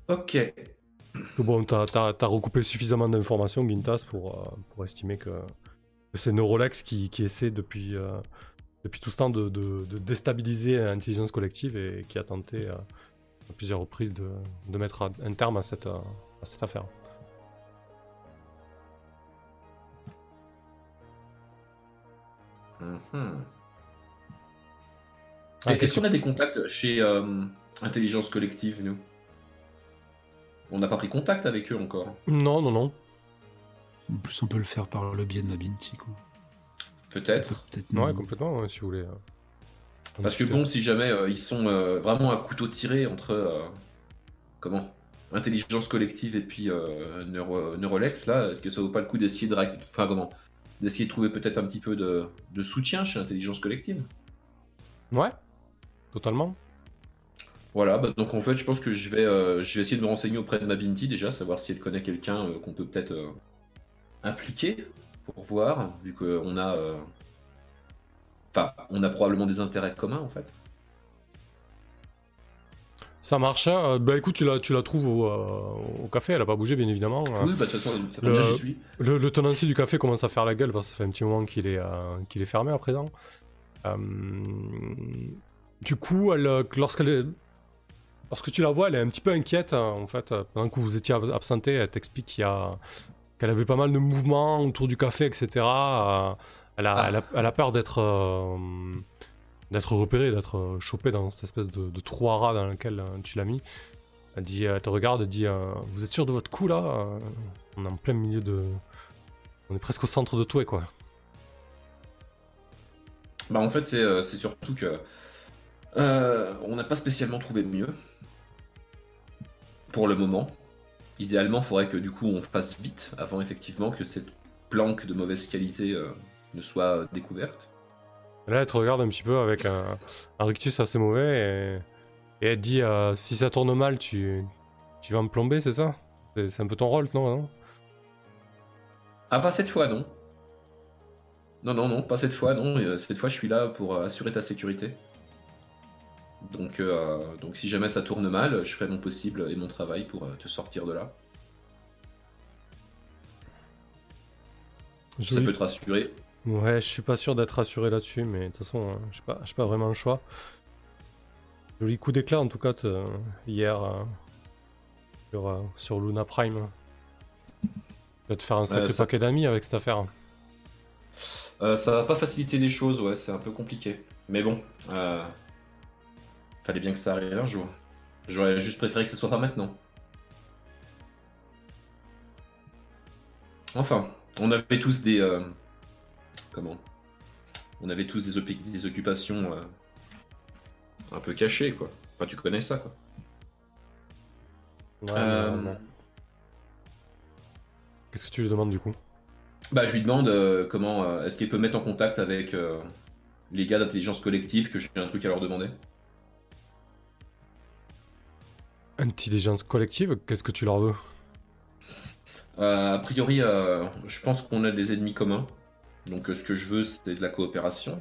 Ok. Bon, t'as as, recoupé suffisamment d'informations, Gintas, pour, euh, pour estimer que c'est Neurolex qui, qui essaie depuis, euh, depuis tout ce temps de, de- de déstabiliser l'intelligence collective et qui a tenté euh, à plusieurs reprises de, de mettre un- terme à cette, euh, à cette affaire. Mhm. Ah, Est-ce qu'on a des contacts chez euh, Intelligence Collective, nous? On n'a pas pris contact avec eux encore? Non, non, non. En plus, on peut le faire par le biais de Mabinti. Quoi. Peut-être. Peut-être Ouais, non. complètement, ouais, si vous voulez. en Parce que bon, si jamais euh, ils sont euh, vraiment à couteau tiré entre euh, comment? Intelligence collective et puis euh, Neuro- Neurolex, là, est-ce que ça vaut pas le coup d'essayer de, enfin comment, d'essayer de trouver peut-être un petit peu de, de soutien chez intelligence collective? Ouais, totalement. Voilà, bah, donc en fait, je pense que je vais, euh, je vais essayer de me renseigner auprès de Mabinti déjà, savoir si elle connaît quelqu'un euh, qu'on peut peut-être impliquer pour voir, vu qu'on a, euh, enfin, on a probablement des intérêts communs en fait. Ça marche. euh, bah écoute, tu la, tu la trouves au, euh, au café, elle a pas bougé, bien évidemment. euh. Oui, bah de toute façon, ça tombe Le- bien, j'y suis. Le, le tenancier du café commence à faire la gueule parce que ça fait un petit moment qu'il est, euh, qu'il est fermé à présent. Du coup, elle, lorsqu'elle est- lorsque tu la vois, elle est un petit peu inquiète. hein, en fait, pendant que vous étiez ab- absenté, elle t'explique qu'il y a, qu'elle avait pas mal de mouvements autour du café, etc. Euh, elle, a, Ah. elle, a, elle a peur d'être euh, d'être repérée, d'être euh, chopée dans cette espèce de, de trou à rats dans lequel tu l'as mis. Elle, dit, elle te regarde, elle dit Vous êtes sûr de votre coup là On est en plein milieu de. On est presque au centre de tout, quoi. Bah en fait, c'est c'est surtout que euh, on n'a pas spécialement trouvé mieux pour le moment. Idéalement, il faudrait que du coup on fasse vite avant effectivement que cette planque de mauvaise qualité euh, ne soit découverte. Là, elle te regarde un petit peu avec un, un rictus assez mauvais et, et elle te dit euh, Si ça tourne mal, tu, tu vas me plomber, c'est ça? C'est un peu ton rôle, non, non? Ah, pas cette fois, non. Non, non, non, pas cette fois, non. Euh, Cette fois, je suis là pour assurer ta sécurité. Donc, euh, donc si jamais ça tourne mal, je ferai mon possible et mon travail pour euh, te sortir de là. Ça peut te rassurer. Ouais, je suis pas sûr d'être rassuré là-dessus, mais de toute façon, hein, j'ai pas, pas vraiment le choix. Joli coup d'éclat en tout cas hier euh, sur, sur Luna Prime. Tu vas te faire un sacré ça- paquet d'amis avec cette affaire. Ça va pas faciliter les choses, ouais, c'est un peu compliqué. Mais bon, euh, fallait bien que ça arrive un jour. J'aurais juste préféré que ce soit pas maintenant. Enfin, on avait tous des. euh, comment? On avait tous des, occupations euh, un peu cachées, quoi. Enfin, tu connais ça, quoi. Ouais, Euh. Qu'est-ce que tu lui demandes du coup? Bah, je lui demande comment. Est-ce qu'il peut mettre en contact avec les gars d'intelligence collective que j'ai un truc à leur demander? Intelligence collective, qu'est-ce que tu leur veux? Euh, a priori, euh, je pense qu'on a des ennemis communs. Donc, euh, ce que je veux, c'est de la coopération.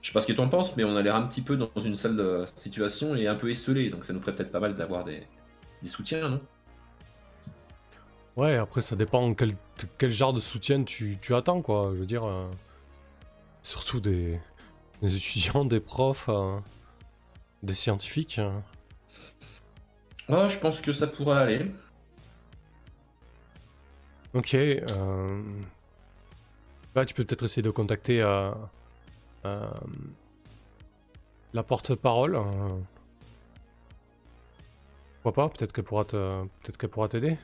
Je sais pas ce que t'en penses, mais on a l'air un petit peu dans une salle de situation et un peu esselé. Donc, ça nous ferait peut-être pas mal d'avoir des, des soutiens, non? Ouais, après ça dépend quel, quel genre de soutien tu, tu attends, quoi. Je veux dire, surtout des, des étudiants, des profs, euh, des scientifiques. Ah, je pense que ça pourrait aller. Ok. euh, Là, tu peux peut-être essayer de contacter euh, euh, la porte-parole. euh. Pourquoi pas Peut-être qu'elle pourra te, peut-être qu'elle pourra t'aider.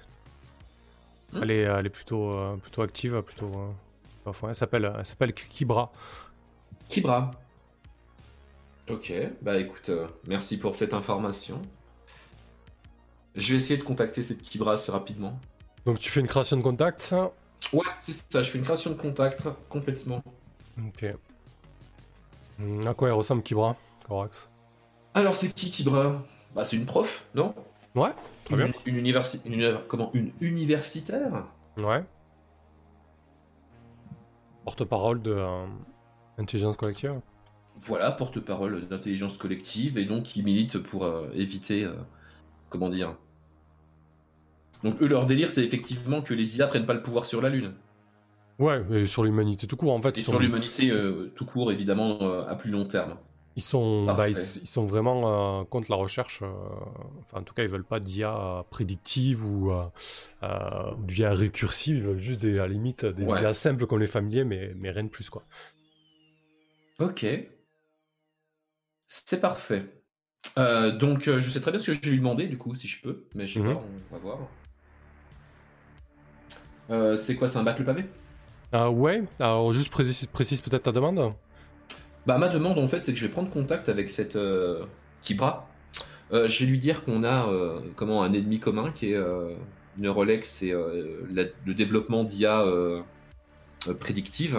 Hmm. Elle est, elle est plutôt, plutôt active, plutôt. enfin, elle s'appelle, elle s'appelle Kibra. Kibra. Ok, bah écoute, euh, merci pour cette information. Je vais essayer de contacter cette Kibra assez rapidement. Donc tu fais une création de contact. Ouais, c'est ça, je fais une création de contact complètement. Ok. Hmm, À quoi elle ressemble Kibra Corax? Alors c'est qui Kibra? Bah c'est une prof, non? Ouais, très bien. Une, une universi- une uni- comment Une universitaire? Ouais. Porte-parole de euh, Intelligence Collective. Voilà, porte-parole d'intelligence collective et donc qui milite pour euh, éviter, euh, comment dire. Donc eux leur délire c'est effectivement que les IA prennent pas le pouvoir sur la Lune. Ouais, et sur l'humanité tout court, en fait, Et ils sur sont, l'humanité euh, tout court évidemment à plus long terme. ils sont, bah, ils, ils sont vraiment euh, contre la recherche. euh, enfin, en tout cas, ils veulent pas d'IA prédictive ou euh, ou d'IA récursive. Ils veulent juste des, à la limite des Ouais. IA simples comme les familiers, mais, mais rien de plus, quoi. Ok. C'est parfait. Euh, donc euh, je sais très bien ce que je vais lui demander du coup si je peux, mais je sais Mhm. pas, on va voir. Euh, c'est quoi, c'est un bac le pavé? Ah ouais, alors juste précise, précise peut-être ta demande. Bah ma demande en fait c'est que je vais prendre contact avec cette euh, Kibra. Euh, je vais lui dire qu'on a euh, comment un ennemi commun qui est euh, Neurolex et euh, la- le développement d'IA euh, euh, prédictive.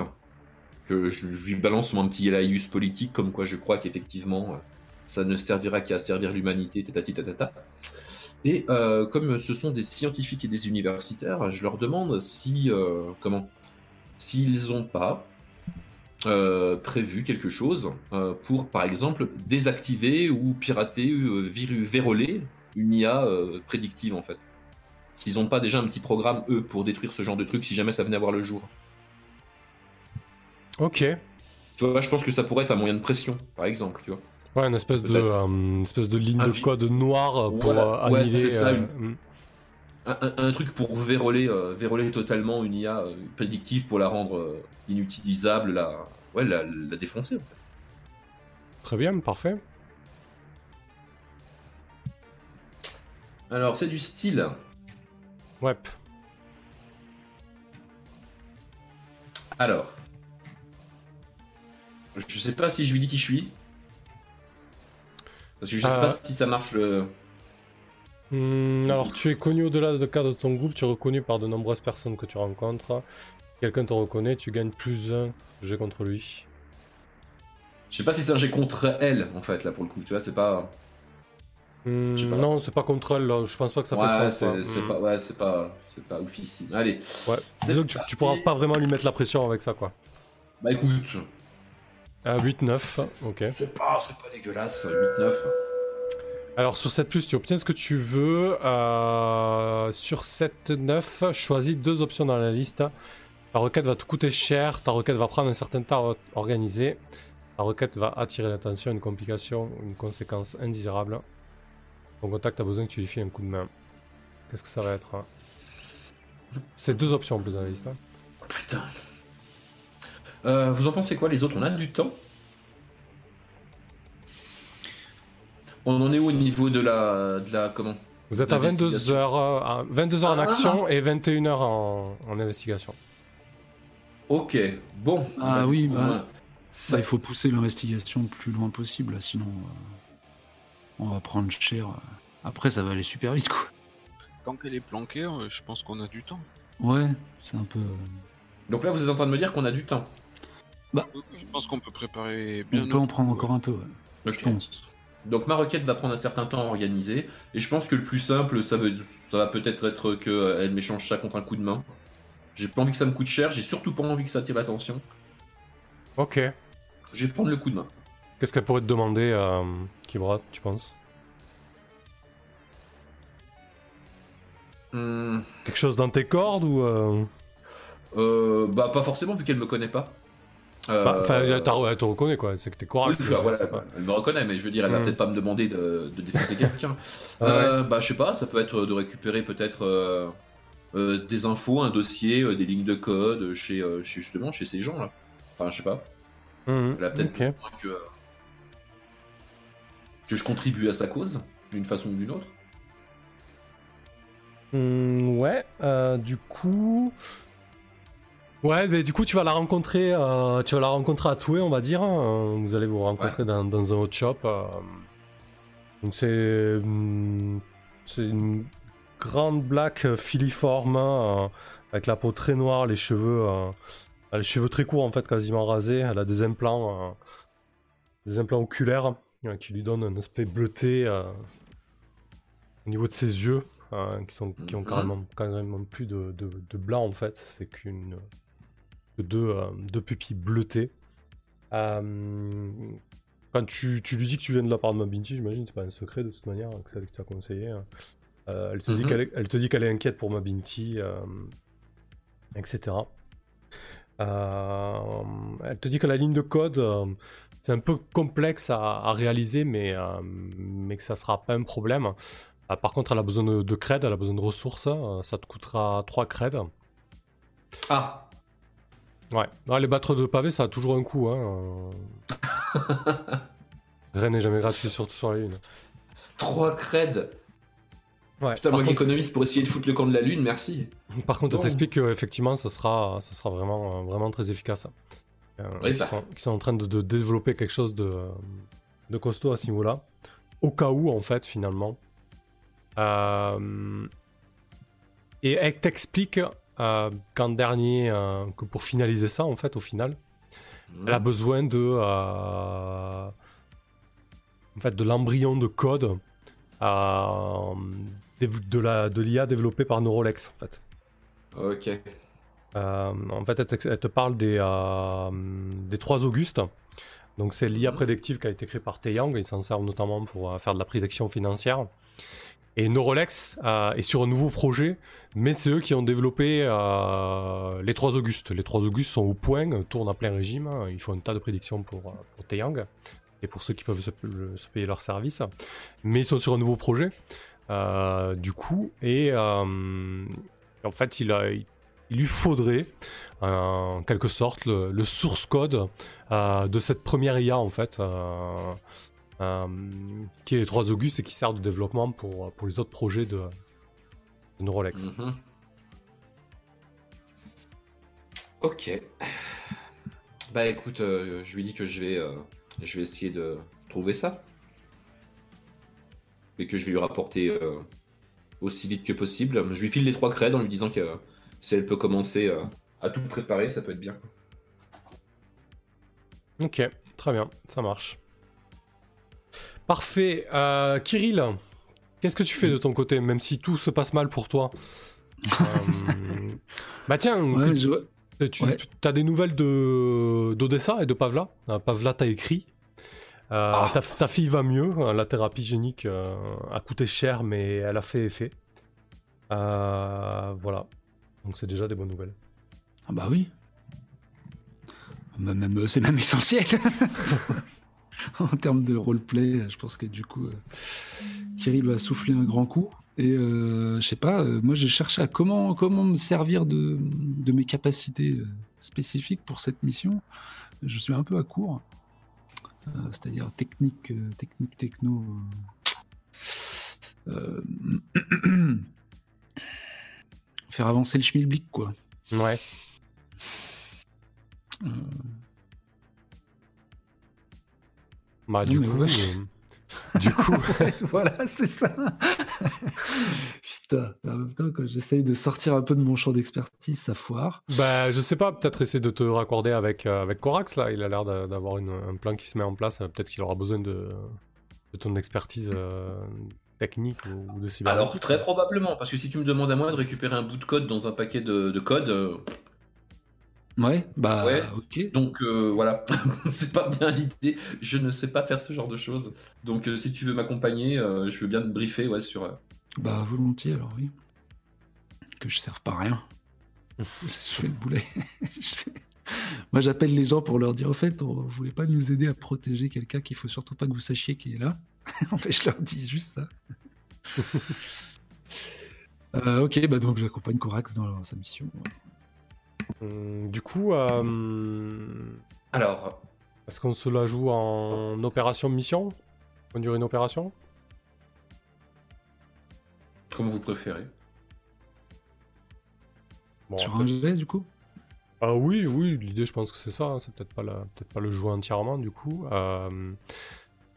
Je, je lui balance mon petit laïus politique comme quoi je crois qu'effectivement euh, ça ne servira qu'à servir l'humanité, tatati. Et euh, comme ce sont des scientifiques et des universitaires, je leur demande si euh, comment s'ils ont pas prévu quelque chose pour, par exemple, désactiver ou pirater, viru- véroler une IA prédictive, en fait. S'ils n'ont pas déjà un petit programme, eux, pour détruire ce genre de truc, si jamais ça venait à voir le jour. Ok. Tu vois, je pense que ça pourrait être un moyen de pression, par exemple, tu vois. Ouais, une espèce de, euh, espèce de ligne Un de vi- code noire pour Voilà, euh, ouais, c'est ça, euh, une- hmm. Un, un- un truc pour véroler, euh, véroler totalement une IA euh, prédictive pour la rendre euh, inutilisable, la, ouais, la, la défoncer, en fait. Très bien, parfait. Alors, c'est du style. Ouais. Alors. Je sais pas si je lui dis qui je suis. Parce que je sais Euh. pas si ça marche le. Hmm, alors, tu es connu au-delà de cadre de ton groupe, tu es reconnu par de nombreuses personnes que tu rencontres. Quelqu'un te reconnaît, tu gagnes plus un j'ai contre lui. Je sais pas si c'est un jet contre elle, en fait, là, pour le coup. Tu vois, c'est pas. Hmm, pas. non, c'est pas contre elle, là. je pense pas que ça ouais, fait quoi. c'est Hmm. pas, ouais, c'est pas, c'est pas oufissime. Allez. Ouais. C'est Disons que tu, tu pourras pas vraiment lui mettre la pression avec ça, quoi. Bah écoute, À 8-9, ok. c'est pas, pas dégueulasse. 8-9. Alors sur 7 plus, tu obtiens ce que tu veux. Euh, sur 7-9, choisis deux options dans la liste. Ta requête va te coûter cher, ta requête va prendre un certain temps à organiser. Ta requête va attirer l'attention, une complication, une conséquence indésirable. Ton contact a besoin que tu lui files un coup de main. Qu'est-ce que ça va être hein? C'est deux options en plus dans la liste. hein. Putain. Euh, vous en pensez quoi, les autres? On a du temps On en est où au niveau de la, de la comment? Vous êtes à 22 L'investigation. heures, euh, à 22 heures en Ah. action et 21 heures en, en investigation. Ok, bon. Ah oui, bah. Ça, il faut pousser l'investigation le plus loin possible, là, sinon euh, on va prendre cher. Après, ça va aller super vite, quoi. Tant qu'elle est planquée, je pense qu'on a du temps. Ouais, c'est un peu. Donc là, vous êtes en train de me dire qu'on a du temps. Je pense qu'on peut préparer bien. on peut en prendre encore un peu, ouais, je pense. Donc ma requête va prendre un certain temps à organiser, et je pense que le plus simple, ça, veut, ça va peut-être être qu'elle m'échange ça contre un coup de main. J'ai pas envie que ça me coûte cher, j'ai surtout pas envie que ça attire l'attention. Ok. Je vais prendre le coup de main. Qu'est-ce qu'elle pourrait te demander, euh, Kibra, tu penses? Hmm, Quelque chose dans tes cordes ou euh, euh, bah pas forcément vu qu'elle me connaît pas. Bah, Enfin, Euh, t'as- ouais, elle te reconnaît quoi, c'est que t'es. Oui, bah, voilà, pas- elle me reconnaît, mais je veux dire, elle va Mm. peut-être pas me demander de, de défoncer quelqu'un. Ouais, Euh, Bah, je sais pas, ça peut être de récupérer peut-être euh, euh, des infos, un dossier, euh, des lignes de code chez, euh, chez justement chez ces gens-là. Enfin, je sais pas. Mhm. Elle a peut-être Ok. besoin que, que je contribue à sa cause, d'une façon ou d'une autre. Hmm, ouais, euh, du coup. Ouais, mais du coup, tu vas la rencontrer, euh, tu vas la rencontrer à Toué, on va dire. hein. Vous allez vous rencontrer dans, dans un autre shop. euh. Donc c'est, hmm, c'est une grande black euh, filiforme hein, avec la peau très noire, les cheveux, les cheveux très courts en fait, quasiment rasés. Elle a des implants, des implants oculaires euh, qui lui donnent un aspect bleuté au niveau de ses yeux qui, sont, qui ont Mhm. carrément, carrément plus de, de, de blanc en fait. C'est qu'une deux, euh, deux pupilles bleutées. Euh, quand tu, tu lui dis que tu viens de la part de Mabinchi, j'imagine, c'est pas un secret de toute manière, que c'est elle qui t'a conseillé. hein. Euh, elle, te dit Mhm. qu'elle elle te dit qu'elle est inquiète pour Mabinti, euh, etc. Euh, elle te dit que la ligne de code, euh, c'est un peu complexe à, à réaliser, mais, euh, mais que ça sera pas un problème. Euh, par contre, elle a besoin de, de cred, elle a besoin de ressources. euh, ça te coûtera 3 creds. Ah, Ouais, Non, les battre de pavés, ça a toujours un coût. Hein. Rien n'est jamais gratuit, surtout sur la Lune. 3 creds. Ouais. Putain, par, moi qui contre, économise pour essayer de foutre le camp de la lune, merci. par contre, Bon. je t'explique qu'effectivement, ça sera, ça sera vraiment, vraiment très efficace. Euh, Oui, ils, bah. sont, ils sont en train de, de développer quelque chose de, de costaud à ce niveau-là. Au cas où, en fait, finalement. Euh, Et elle t'explique euh, qu'en dernier, euh, que pour finaliser ça, en fait, au final, Elle a besoin de, euh, en fait, de l'embryon de code euh, de la de l'IA développée par Neurolex. En fait, Ok. En fait, elle, te- elle te parle des des trois Augustes. Donc c'est l'IA prédictive qui a été créée par Taeyang. Ils s'en servent notamment pour faire de la prédiction financière. Et Neurolex euh, est sur un nouveau projet, mais c'est eux qui ont développé euh, les trois Augustes. Les trois Augustes sont au point, tournent à plein régime. Ils font un tas de prédictions pour, euh, pour Taeyang et pour ceux qui peuvent se, payer leur service. Mais ils sont sur un nouveau projet, du coup, et en fait, il, a- il- lui faudrait en quelque sorte le, le source code de cette première IA en fait. Euh, qui est les trois Augustes et qui sert de développement pour, pour les autres projets de, de Neurolex. Mhm. Ok. Bah écoute, euh, je lui dis que je vais, euh, je vais essayer de trouver ça. Et que je vais lui rapporter euh, aussi vite que possible. Je lui file les trois creds en lui disant que si elle peut commencer à tout préparer, ça peut être bien. Ok, très bien, ça marche. Parfait. Euh, Kirill, qu'est-ce que tu fais de ton côté, même si tout se passe mal pour toi Euh, Bah tiens, Ouais, que- je- tu ouais. as des nouvelles de d'Odessa et de Pavla. Euh, Pavla t'a écrit. Euh, Ah. ta, ta fille va mieux. Euh, La thérapie génique a coûté cher, mais elle a fait effet. Voilà. Donc c'est déjà des bonnes nouvelles. Ah bah oui. Bah, même, c'est même essentiel. en termes de roleplay, je pense que du coup, euh, Kirill va souffler un grand coup. Et euh, je sais pas, euh, moi j'ai cherché à comment, comment me servir de, de mes capacités euh, spécifiques pour cette mission. Je suis un peu à court. Euh, C'est-à-dire technique, euh, technique techno. euh, euh, faire avancer le schmilblick, quoi. Ouais. Euh, Bah, Non, du mais coup, ouais. euh, du coup, voilà, c'est ça. Putain, en même temps, quand j'essaye de sortir un peu de mon champ d'expertise, ça foire. bah, je sais pas, peut-être essayer de te raccorder avec, euh, avec Corax, là. Il a l'air d'a- d'avoir un plan qui se met en place. Euh, Peut-être qu'il aura besoin de, de ton expertise euh, technique ou, ou de cybernétique. Alors très probablement, parce que si tu me demandes à moi de récupérer un bout de code dans un paquet de, de code, euh, Ouais, bah, Ouais. ok. donc euh, voilà, c'est pas bien l'idée. Je ne sais pas faire ce genre de choses. Donc euh, si tu veux m'accompagner, euh, je veux bien te briefer ouais, sur. euh, Bah, volontiers, alors oui. Que je serve pas à rien. je fais le boulet. Je fais- Moi, j'appelle les gens pour leur dire, en fait, on voulait pas nous aider à protéger quelqu'un qu'il faut surtout pas que vous sachiez qui est là. en fait, je leur dis juste ça. Euh, ok, bah donc j'accompagne Corax dans sa mission. Du coup, euh, Alors, est-ce qu'on se la joue en opération mission? Conduire une opération? comme vous préférez. Bon, Sur un jet, du coup? Ah oui, oui, l'idée je pense que c'est ça, hein, c'est peut-être pas, la- peut pas le jouer entièrement du coup. Euh,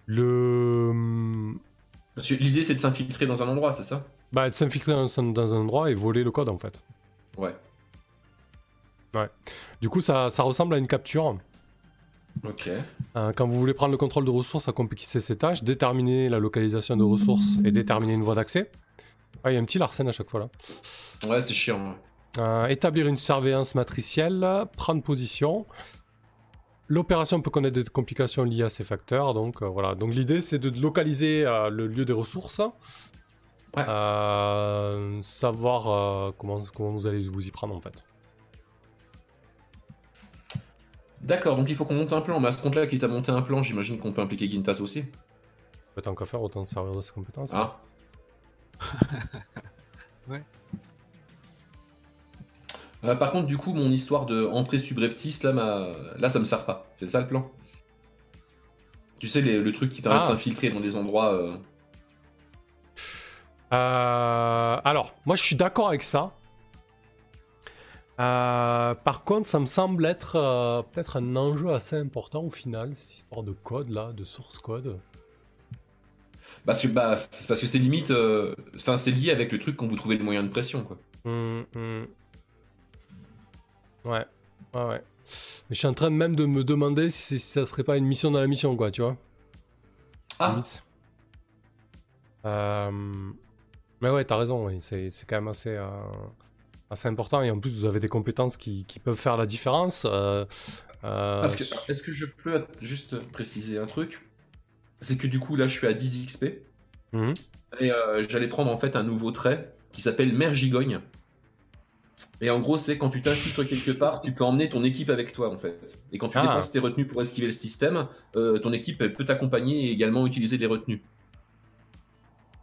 le... L'idée, c'est de s'infiltrer dans un endroit, c'est ça? Bah, de s'infiltrer dans, dans un endroit et voler le code en fait. Ouais. Du coup, ça, ça ressemble à une capture. Ok. Euh, quand vous voulez prendre le contrôle de ressources, accomplissez ces tâches, déterminer la localisation de ressources et déterminer une voie d'accès. Ah, il y a un petit Larsen à chaque fois là. Ouais, c'est chiant. ouais. Euh, établir une surveillance matricielle, prendre position. L'opération peut connaître des complications liées à ces facteurs, donc euh, voilà. Donc l'idée c'est de localiser le lieu des ressources, Ouais. Savoir comment, comment vous allez vous y prendre en fait. D'accord, donc il faut qu'on monte un plan. Mais à ce compte-là, qui t'a monté un plan, j'imagine qu'on peut impliquer Gintas aussi. Tant qu'à faire, autant se servir de ses compétences. Ouais. Euh, par contre, du coup, mon histoire de entrée subreptice, là, ma... là, ça me sert pas. C'est ça le plan? Tu sais, les- le truc qui permet Ah. de s'infiltrer dans des endroits. euh, Euh, alors, moi je suis d'accord avec ça. Euh, par contre, ça me semble être euh, peut-être un enjeu assez important au final, cette histoire de code là, de source code. Parce que bah, c'est parce que c'est limite. euh, Enfin, c'est lié avec le truc quand vous trouvez le moyen de pression, quoi. Hum, hum. Ouais, ouais, ouais. Mais je suis en train de même de me demander si ça serait pas une mission dans la mission, quoi, tu vois. Ah Mais ouais, t'as raison, oui. c'est quand même assez, assez important. Et en plus, vous avez des compétences qui, qui peuvent faire la différence. euh, euh, est-ce que je peux juste préciser un truc? C'est que du coup, là, je suis à 10 XP. Mhm. Et euh, j'allais prendre en fait un nouveau trait qui s'appelle Mère Gigogne. Et en gros, c'est quand tu t'infiltres quelque part, tu peux emmener ton équipe avec toi en fait. Et quand tu Ah. dépenses tes retenues pour esquiver le système, ton équipe elle peut t'accompagner et également utiliser les retenues.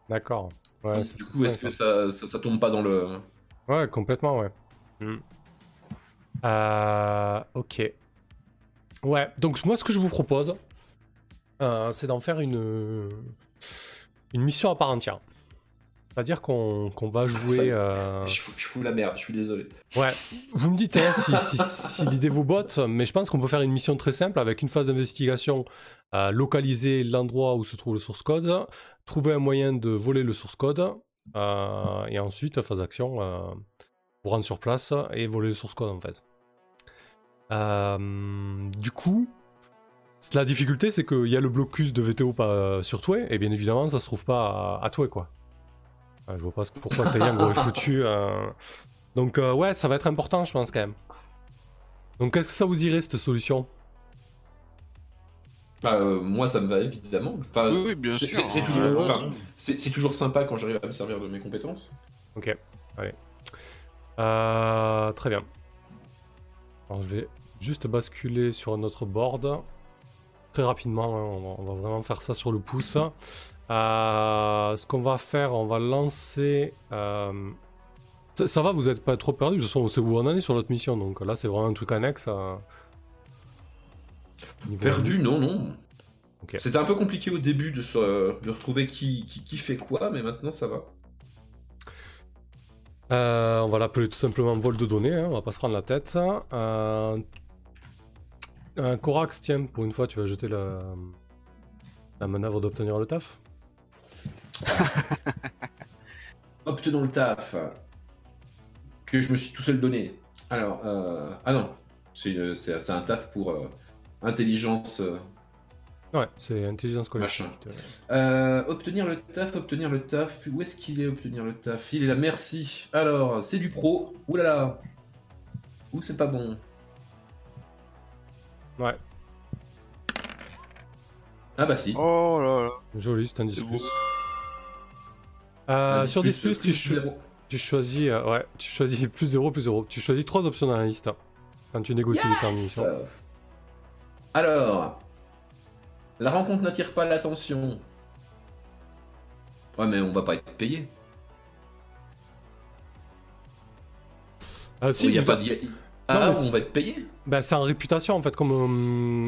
D'accord. Ouais, du coup, est-ce que ça, ça tombe pas dans le. Ouais, complètement, ouais. Hmm. Euh, ok. Ouais, donc moi, ce que je vous propose, euh, c'est d'en faire une, une mission à part entière. C'est-à-dire qu'on qu'on va jouer. Euh, Je, fous, je fous la merde, je suis désolé. Ouais, vous me dites hein, si, si- si l'idée vous botte, mais je pense qu'on peut faire une mission très simple avec une phase d'investigation, euh, localiser l'endroit où se trouve le source code, trouver un moyen de voler le source code, euh, et ensuite phase d'action, euh, vous rendre sur place et voler le source code en fait. Euh, du coup, la difficulté c'est qu'il y a le blocus de VTO pas sur Toué, et bien évidemment ça se trouve pas à, à Toué quoi. Euh, je vois pas pourquoi Taeyang aurait foutu. euh, donc euh, ouais, ça va être important, je pense quand même. Donc est-ce que ça vous irait cette solution? Bah, euh, moi, ça me va évidemment. Enfin, Oui, oui, bien c'est- sûr. c'est- hein. toujours- Euh, enfin, toujours sympa quand j'arrive à me servir de mes compétences. Ok, allez. Euh, très bien. Alors je vais juste basculer sur un autre board. Très rapidement, hein, on, va, on va vraiment faire ça sur le pouce. Euh, ce qu'on va faire, on va lancer... euh, Ça, ça va, vous êtes pas trop perdu, de toute façon on sait où on en est sur notre mission, donc là c'est vraiment un truc annexe. euh, niveau- Perdu, non, non. C'était un peu compliqué au début de, se, de retrouver qui, qui, qui fait quoi, mais maintenant ça va. Euh, on va l'appeler tout simplement vol de données, hein, on va pas se prendre la tête. Euh, un Corax, tiens, pour une fois, tu vas jeter la, la manœuvre d'obtenir le taf. Obtenons le taf que je me suis tout seul donné. Alors, euh, ah non, c'est un taf pour euh, intelligence. euh, Ouais, c'est intelligence collective. Machin. Euh, obtenir le taf, obtenir le taf. Où est-ce qu'il est, obtenir le taf? Il est là, merci. Alors, c'est du pro. Ouh là là. Ouh, c'est pas bon. Ouais, Ah bah si. Oh là là. joli, c'est un 10 C'est plus. beau. Euh, Un sur 10 plus, tu, plus cho- tu choisis, euh, ouais, tu choisis plus 0, plus 0. Tu choisis trois options dans la liste. quand tu négocies les mission. Alors, la rencontre n'attire pas l'attention. Ouais, mais on va pas être payé. Ah, si, Il y a pas de- Non, Ah, mais on va être payé Ben, c'est en réputation en fait, comme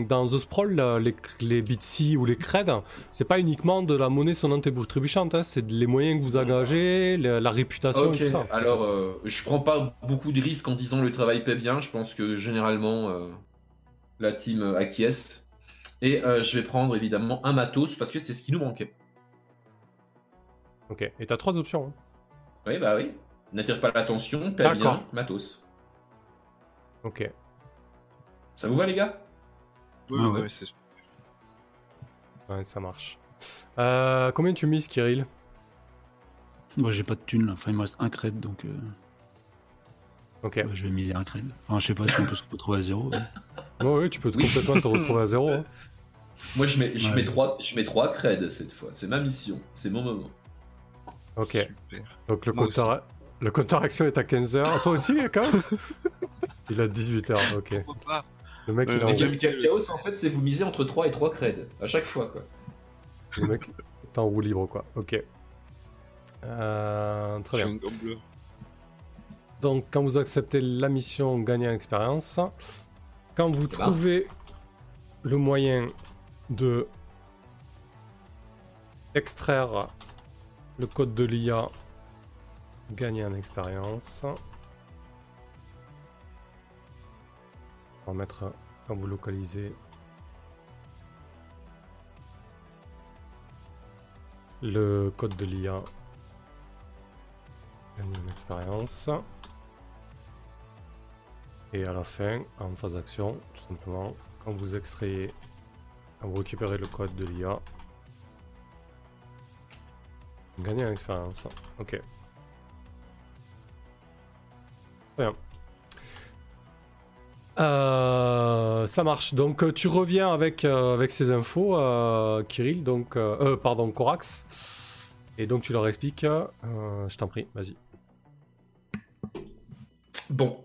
euh, dans The Sprawl, là, les, les Bitsy ou les Cred, c'est pas uniquement de la monnaie sonnante et trébuchante, hein, c'est les moyens que vous engagez, la, la réputation Ok, et tout ça. alors euh, je prends pas beaucoup de risques en disant le travail paie bien. Je pense que généralement euh, la team euh, acquiesce. Et euh, je vais prendre évidemment un matos parce que c'est ce qui nous manquait. Ok, et t'as trois options. hein. Oui, bah oui. N'attire pas l'attention, paie bien, matos. Ok. Ça vous va les gars? Oui, Ah ouais, ouais. c'est sûr. Ouais, ça marche. Euh, combien tu mises, Kirill? Moi, j'ai pas de thunes, là. enfin, il me reste un cred, donc euh, Ok. bah, je vais miser un cred. Enfin, je sais pas si on peut se retrouver à zéro. Ouais, ouais, tu peux te- Oui. complètement te retrouver à zéro. hein. Moi je mets, je Ouais. mets trois, je mets trois creds cette fois. C'est ma mission, c'est mon moment. Ok. Super. Donc le compteur, le compteur action est à 15h. Toi aussi, Chaos Il a 18h, ok. Pourquoi pas? Le mec, il Euh, a Et enroulé- Cha- Chaos en fait c'est vous misez entre 3 et 3 creds à chaque fois quoi. le mec est en roue libre, quoi. Ok. Euh, très bien. Donc, quand vous acceptez la mission, gagnez en expérience. Quand vous ben. trouvez le moyen de extraire le code de l'IA, gagnez en expérience. On va mettre quand vous localisez le code de l'IA. Gagnez en expérience. Et à la fin, en phase d'action, tout simplement, quand vous extrayez, quand vous récupérez le code de l'IA, vous gagnez en expérience. Ok. Bien. Euh, ça marche. Donc euh, tu reviens avec, euh, avec ces infos, euh, Kirill, donc, pardon, Corax. Et donc tu leur expliques. je t'en prie, vas-y. Bon.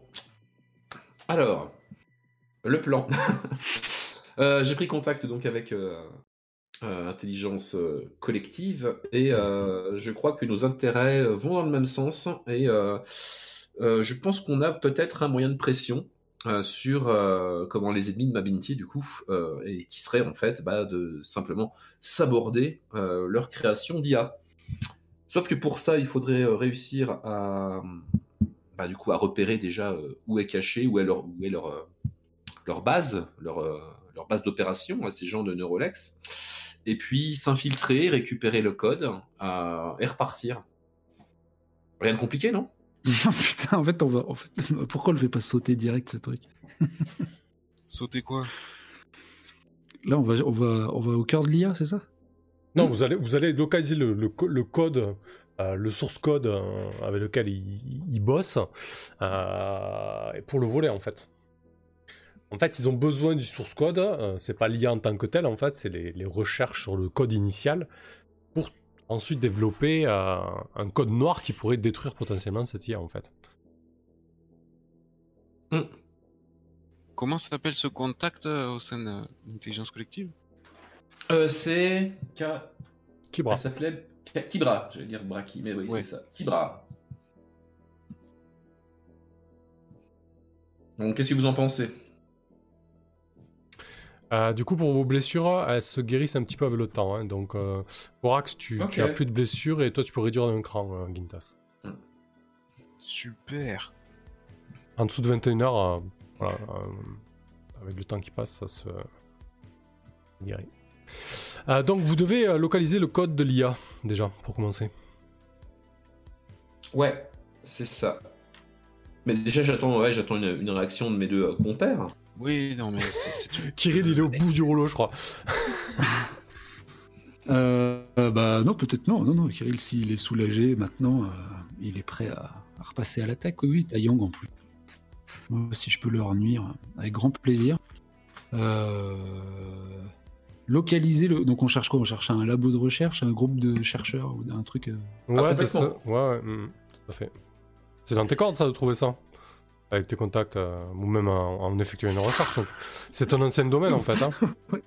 Alors, le plan. Euh, J'ai pris contact donc avec euh, euh, Intelligence Collective et je crois que nos intérêts vont dans le même sens et je pense qu'on a peut-être un moyen de pression sur comment les ennemis de Mabinti du coup et qui serait en fait bah, de simplement saborder leur création d'IA. Sauf que pour ça, il faudrait réussir à bah, du coup à repérer déjà euh, où est caché, où est leur, où est leur, euh, leur base, leur, euh, leur base d'opération à ces gens de Neurolex, et puis s'infiltrer, récupérer le code euh, et repartir. Rien de compliqué, non? Putain, en fait, on va. En fait, pourquoi on le fait pas sauter direct ce truc? Sauter quoi? Là, on va, on va, on va au cœur de l'IA, c'est ça? Non, vous allez, vous allez localiser le, le co- le code, euh, le source code euh, avec lequel il, il bosse, euh, pour le voler en fait. En fait, ils ont besoin du source code, euh, c'est pas l'IA en tant que tel en fait, c'est les, les recherches sur le code initial pour ensuite développer euh, un code noir qui pourrait détruire potentiellement cette IA en fait. Comment s'appelle ce contact euh, au sein de l'intelligence collective? Euh, C'est... Kibra. Elle s'appelait Kibra, j'allais dire Braki, mais oui, Ouais. c'est ça. Kibra. Donc, qu'est-ce que vous en pensez? Euh, du coup, pour vos blessures, elles se guérissent un petit peu avec le temps. hein. Donc, euh, Borax, tu, Ok. tu as plus de blessures et toi, tu peux réduire d'un cran, euh, Gintas. Super. En dessous de 21 heures, euh, voilà, euh, avec le temps qui passe, ça se guérit. Euh, donc, vous devez euh, localiser le code de l'IA, déjà, pour commencer. Ouais, c'est ça. Mais déjà, j'attends ouais, j'attends une, une réaction de mes deux euh, compères. Oui, non, mais c'est- Kirill, il est au bout du rouleau, je crois. euh, euh, Bah non, peut-être non. Non, non, Kirill, s'il est soulagé maintenant, euh, il est prêt à, à repasser à l'attaque. Oui, oui, en plus. Moi, si je peux leur nuire, avec grand plaisir. Euh, Localiser le. Donc on cherche quoi? On cherche un labo de recherche, un groupe de chercheurs ou un truc. euh, Ouais, c'est ça. Ouais, ouais, mm, tout à fait. C'est dans tes cordes, ça, de trouver ça? Avec tes contacts, euh, ou même en, en effectuant une recherche. C'est un ancien domaine en fait. Hein.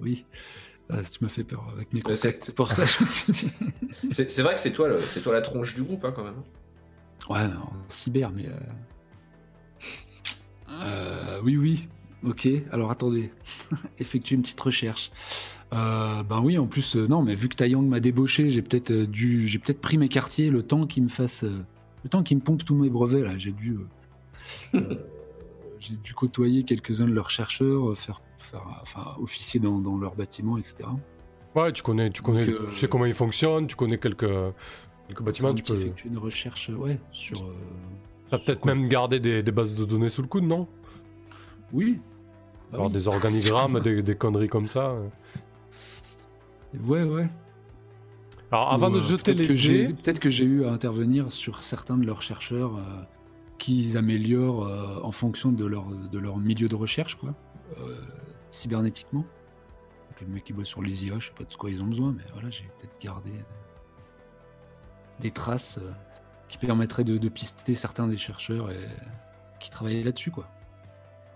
Oui. Ah, tu m'as fait peur avec mes c'est- contacts. C'est pour ça que je me suis dit. C'est c'est vrai que c'est toi, le- c'est toi la tronche du groupe, hein, quand même. Ouais, en cyber, mais. euh, euh, oui, oui. Ok, alors attendez. Effectuer une petite recherche. Euh, ben oui, en plus, euh, non, mais vu que Taeyang m'a débauché, j'ai peut-être euh, dû, j'ai peut-être pris mes quartiers le temps qu'il me fasse, le temps qu'il me pompe tous mes brevets là. J'ai dû, j'ai dû côtoyer quelques-uns de leurs chercheurs, faire, faire, enfin, officier dans, dans leur bâtiment, etc. Ouais, tu connais, tu connais, Donc, tu sais comment ils fonctionnent, tu connais quelques, quelques bâtiments, tu peux. effectuer une recherche, ouais, sur. T'as peut-être même gardé des, des bases de données sous le coude, non? Oui. Ah Alors oui. des organigrammes, des, des conneries comme ça. Ouais, ouais. Alors avant Ou, de euh, jeter les dés, Peut-être que j'ai eu à intervenir sur certains de leurs chercheurs euh, qu'ils améliorent euh, en fonction de leur, de leur milieu de recherche, quoi, euh, cybernétiquement. Donc, les mecs qui bossent sur les IA, je sais pas de quoi ils ont besoin, mais voilà, j'ai peut-être gardé des traces qui permettraient de, de pister certains des chercheurs et, qui travaillaient là-dessus, quoi.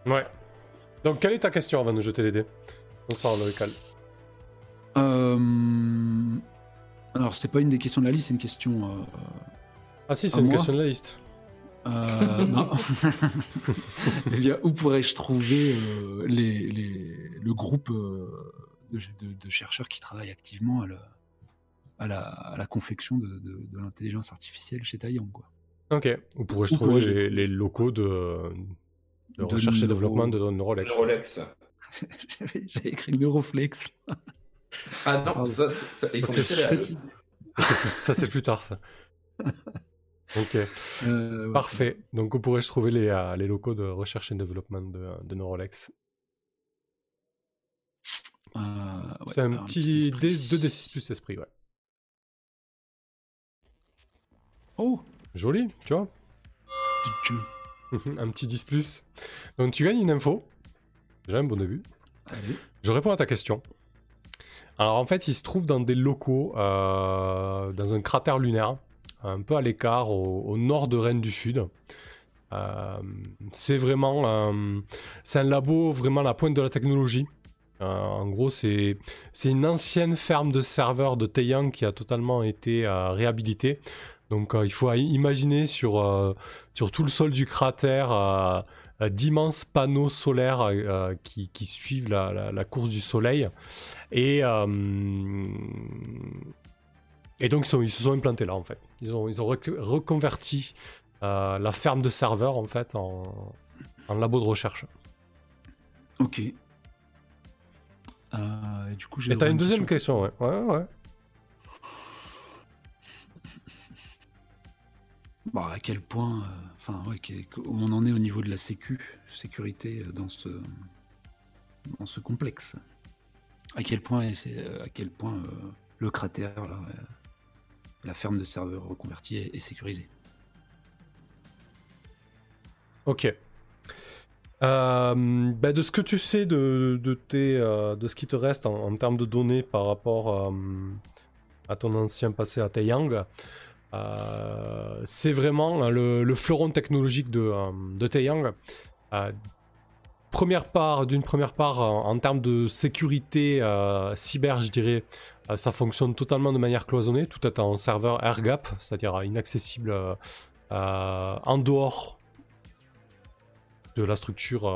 Ouais. Donc, quelle est ta question avant de jeter les dés? Bonsoir, Loïcal. Euh, alors, c'était pas une des questions de la liste, c'est une question. euh, Ah si, c'est une moi question de la liste. Euh, non. Eh bien, où pourrais-je trouver euh, les, les- le groupe euh, de, de- de chercheurs qui travaillent activement à, la- à la, à la confection de, de- l'intelligence artificielle chez Taïwan quoi? Ok. Où pourrais-je trouver? les locaux de, de De recherche et neuro- développement de Neurolex Rolex. J'avais j'avais écrit Neuroflex. Ah non, Pardon. ça, ça, ça- ils font. Ça, c'est plus- Ça, c'est plus tard, ça. Ok. Euh, ouais. Parfait. Donc, où pourrais-je trouver les, euh, les locaux de recherche et développement de, de Neurolex Euh, ouais, C'est un alors, petit. D, 2d6 plus esprit, ouais. Oh Joli, tu vois. Un petit 10 plus. Donc, tu gagnes une info. Déjà un bon début. Allez. Je réponds à ta question. Alors en fait, il se trouve dans des locaux, euh, dans un cratère lunaire, un peu à l'écart, au, au nord de Rennes du Sud. Euh, c'est vraiment, euh, c'est un labo vraiment la pointe de la technologie. Euh, en gros, c'est c'est une ancienne ferme de serveurs de Taeyang qui a totalement été réhabilitée. Donc euh, il faut imaginer sur, euh, sur tout le sol du cratère euh, d'immenses panneaux solaires euh, qui, qui suivent la, la- la course du soleil. Et, euh, et donc ils, sont- ils se sont implantés là en fait. Ils ont, ils ont rec- reconverti euh, la ferme de serveurs en fait en, en labo de recherche. Ok. Et du coup, j'ai Et t'as une deuxième question, ouais. Ouais, ouais. Bah, à quel point, euh, enfin, on en est au niveau de la sécu, sécurité euh, dans ce, dans ce complexe. À quel point, euh, à quel point le cratère, la ferme de serveurs reconvertie est, sécurisée. Ok. Bah, de ce que tu sais de, tes, de ce qui te reste en, en termes de données par rapport à ton ancien passé à Taeyang, euh, c'est vraiment euh, le, le fleuron technologique de, euh, Taeyang. Euh, première part, d'une première part, en, termes de sécurité cyber, je dirais, ça fonctionne totalement de manière cloisonnée. Tout est en serveur air gap, c'est-à-dire inaccessible en dehors de la structure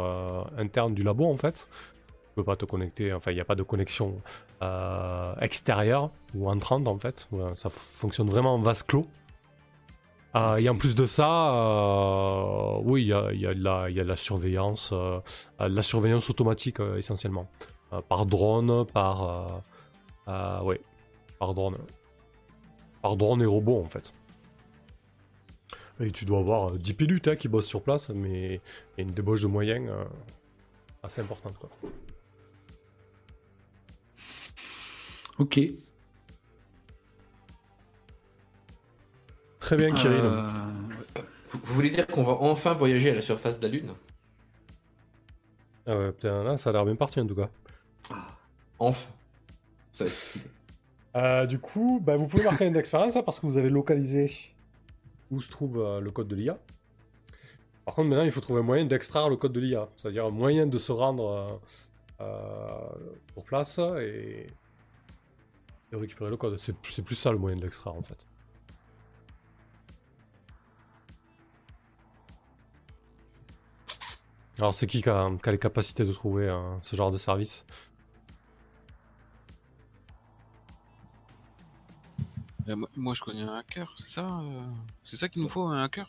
interne du labo en fait. Tu peux pas te connecter, enfin il n'y a pas de connexion euh, extérieure ou entrante en fait. Ouais, Ça fonctionne vraiment en vase clos. Euh, Et en plus de ça, euh, oui, il y a, y la- il y a de la surveillance, euh, euh, la surveillance automatique euh, essentiellement. Euh, par drone, par. euh, euh, ouais, par drone. Par drone et robot en fait. Et tu dois avoir euh, 10 pilotes hein, qui bossent sur place, mais il y a une débauche de moyens euh, assez importante. Quoi. Ok. Très bien, Kirill. Euh, Vous, vous voulez dire qu'on va enfin voyager à la surface de la Lune Ah ouais, putain, là, ça a l'air bien parti en tout cas. Enfin. Ça va être stylé. Euh, du coup, bah, vous pouvez marquer une expérience hein, parce que vous avez localisé où se trouve euh, le code de l'IA. Par contre, maintenant, il faut trouver un moyen d'extraire le code de l'IA, c'est-à-dire un moyen de se rendre euh, euh, sur place et... et récupérer le code. C'est c'est plus ça le moyen de l'extraire en fait. Alors, c'est qui qui a, qui a les capacités de trouver euh, ce genre de service? Euh, moi, moi, je connais un hacker, c'est ça euh, C'est ça qu'il nous faut, un hacker?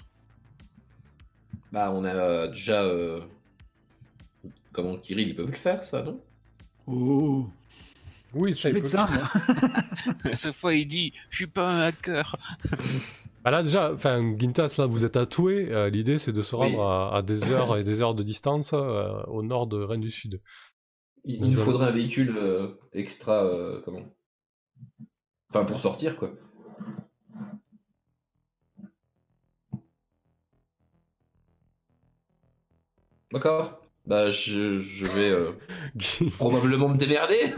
Bah, on a euh, déjà. euh, Comment Kirill, ils peuvent le faire, ça, non? Oh, Oui, médecin, moi. À chaque fois, il dit Je suis pas un hacker. Bah là déjà, enfin Gintas, là vous êtes à Toué. euh, L'idée c'est de se Oui. rendre à, à des heures et des heures de distance euh, au nord de Rennes du Sud. Il, Nous il faudrait un véhicule euh, extra. euh, comment? Enfin, pour sortir, quoi. D'accord. Bah, je, je vais euh, probablement me démerder.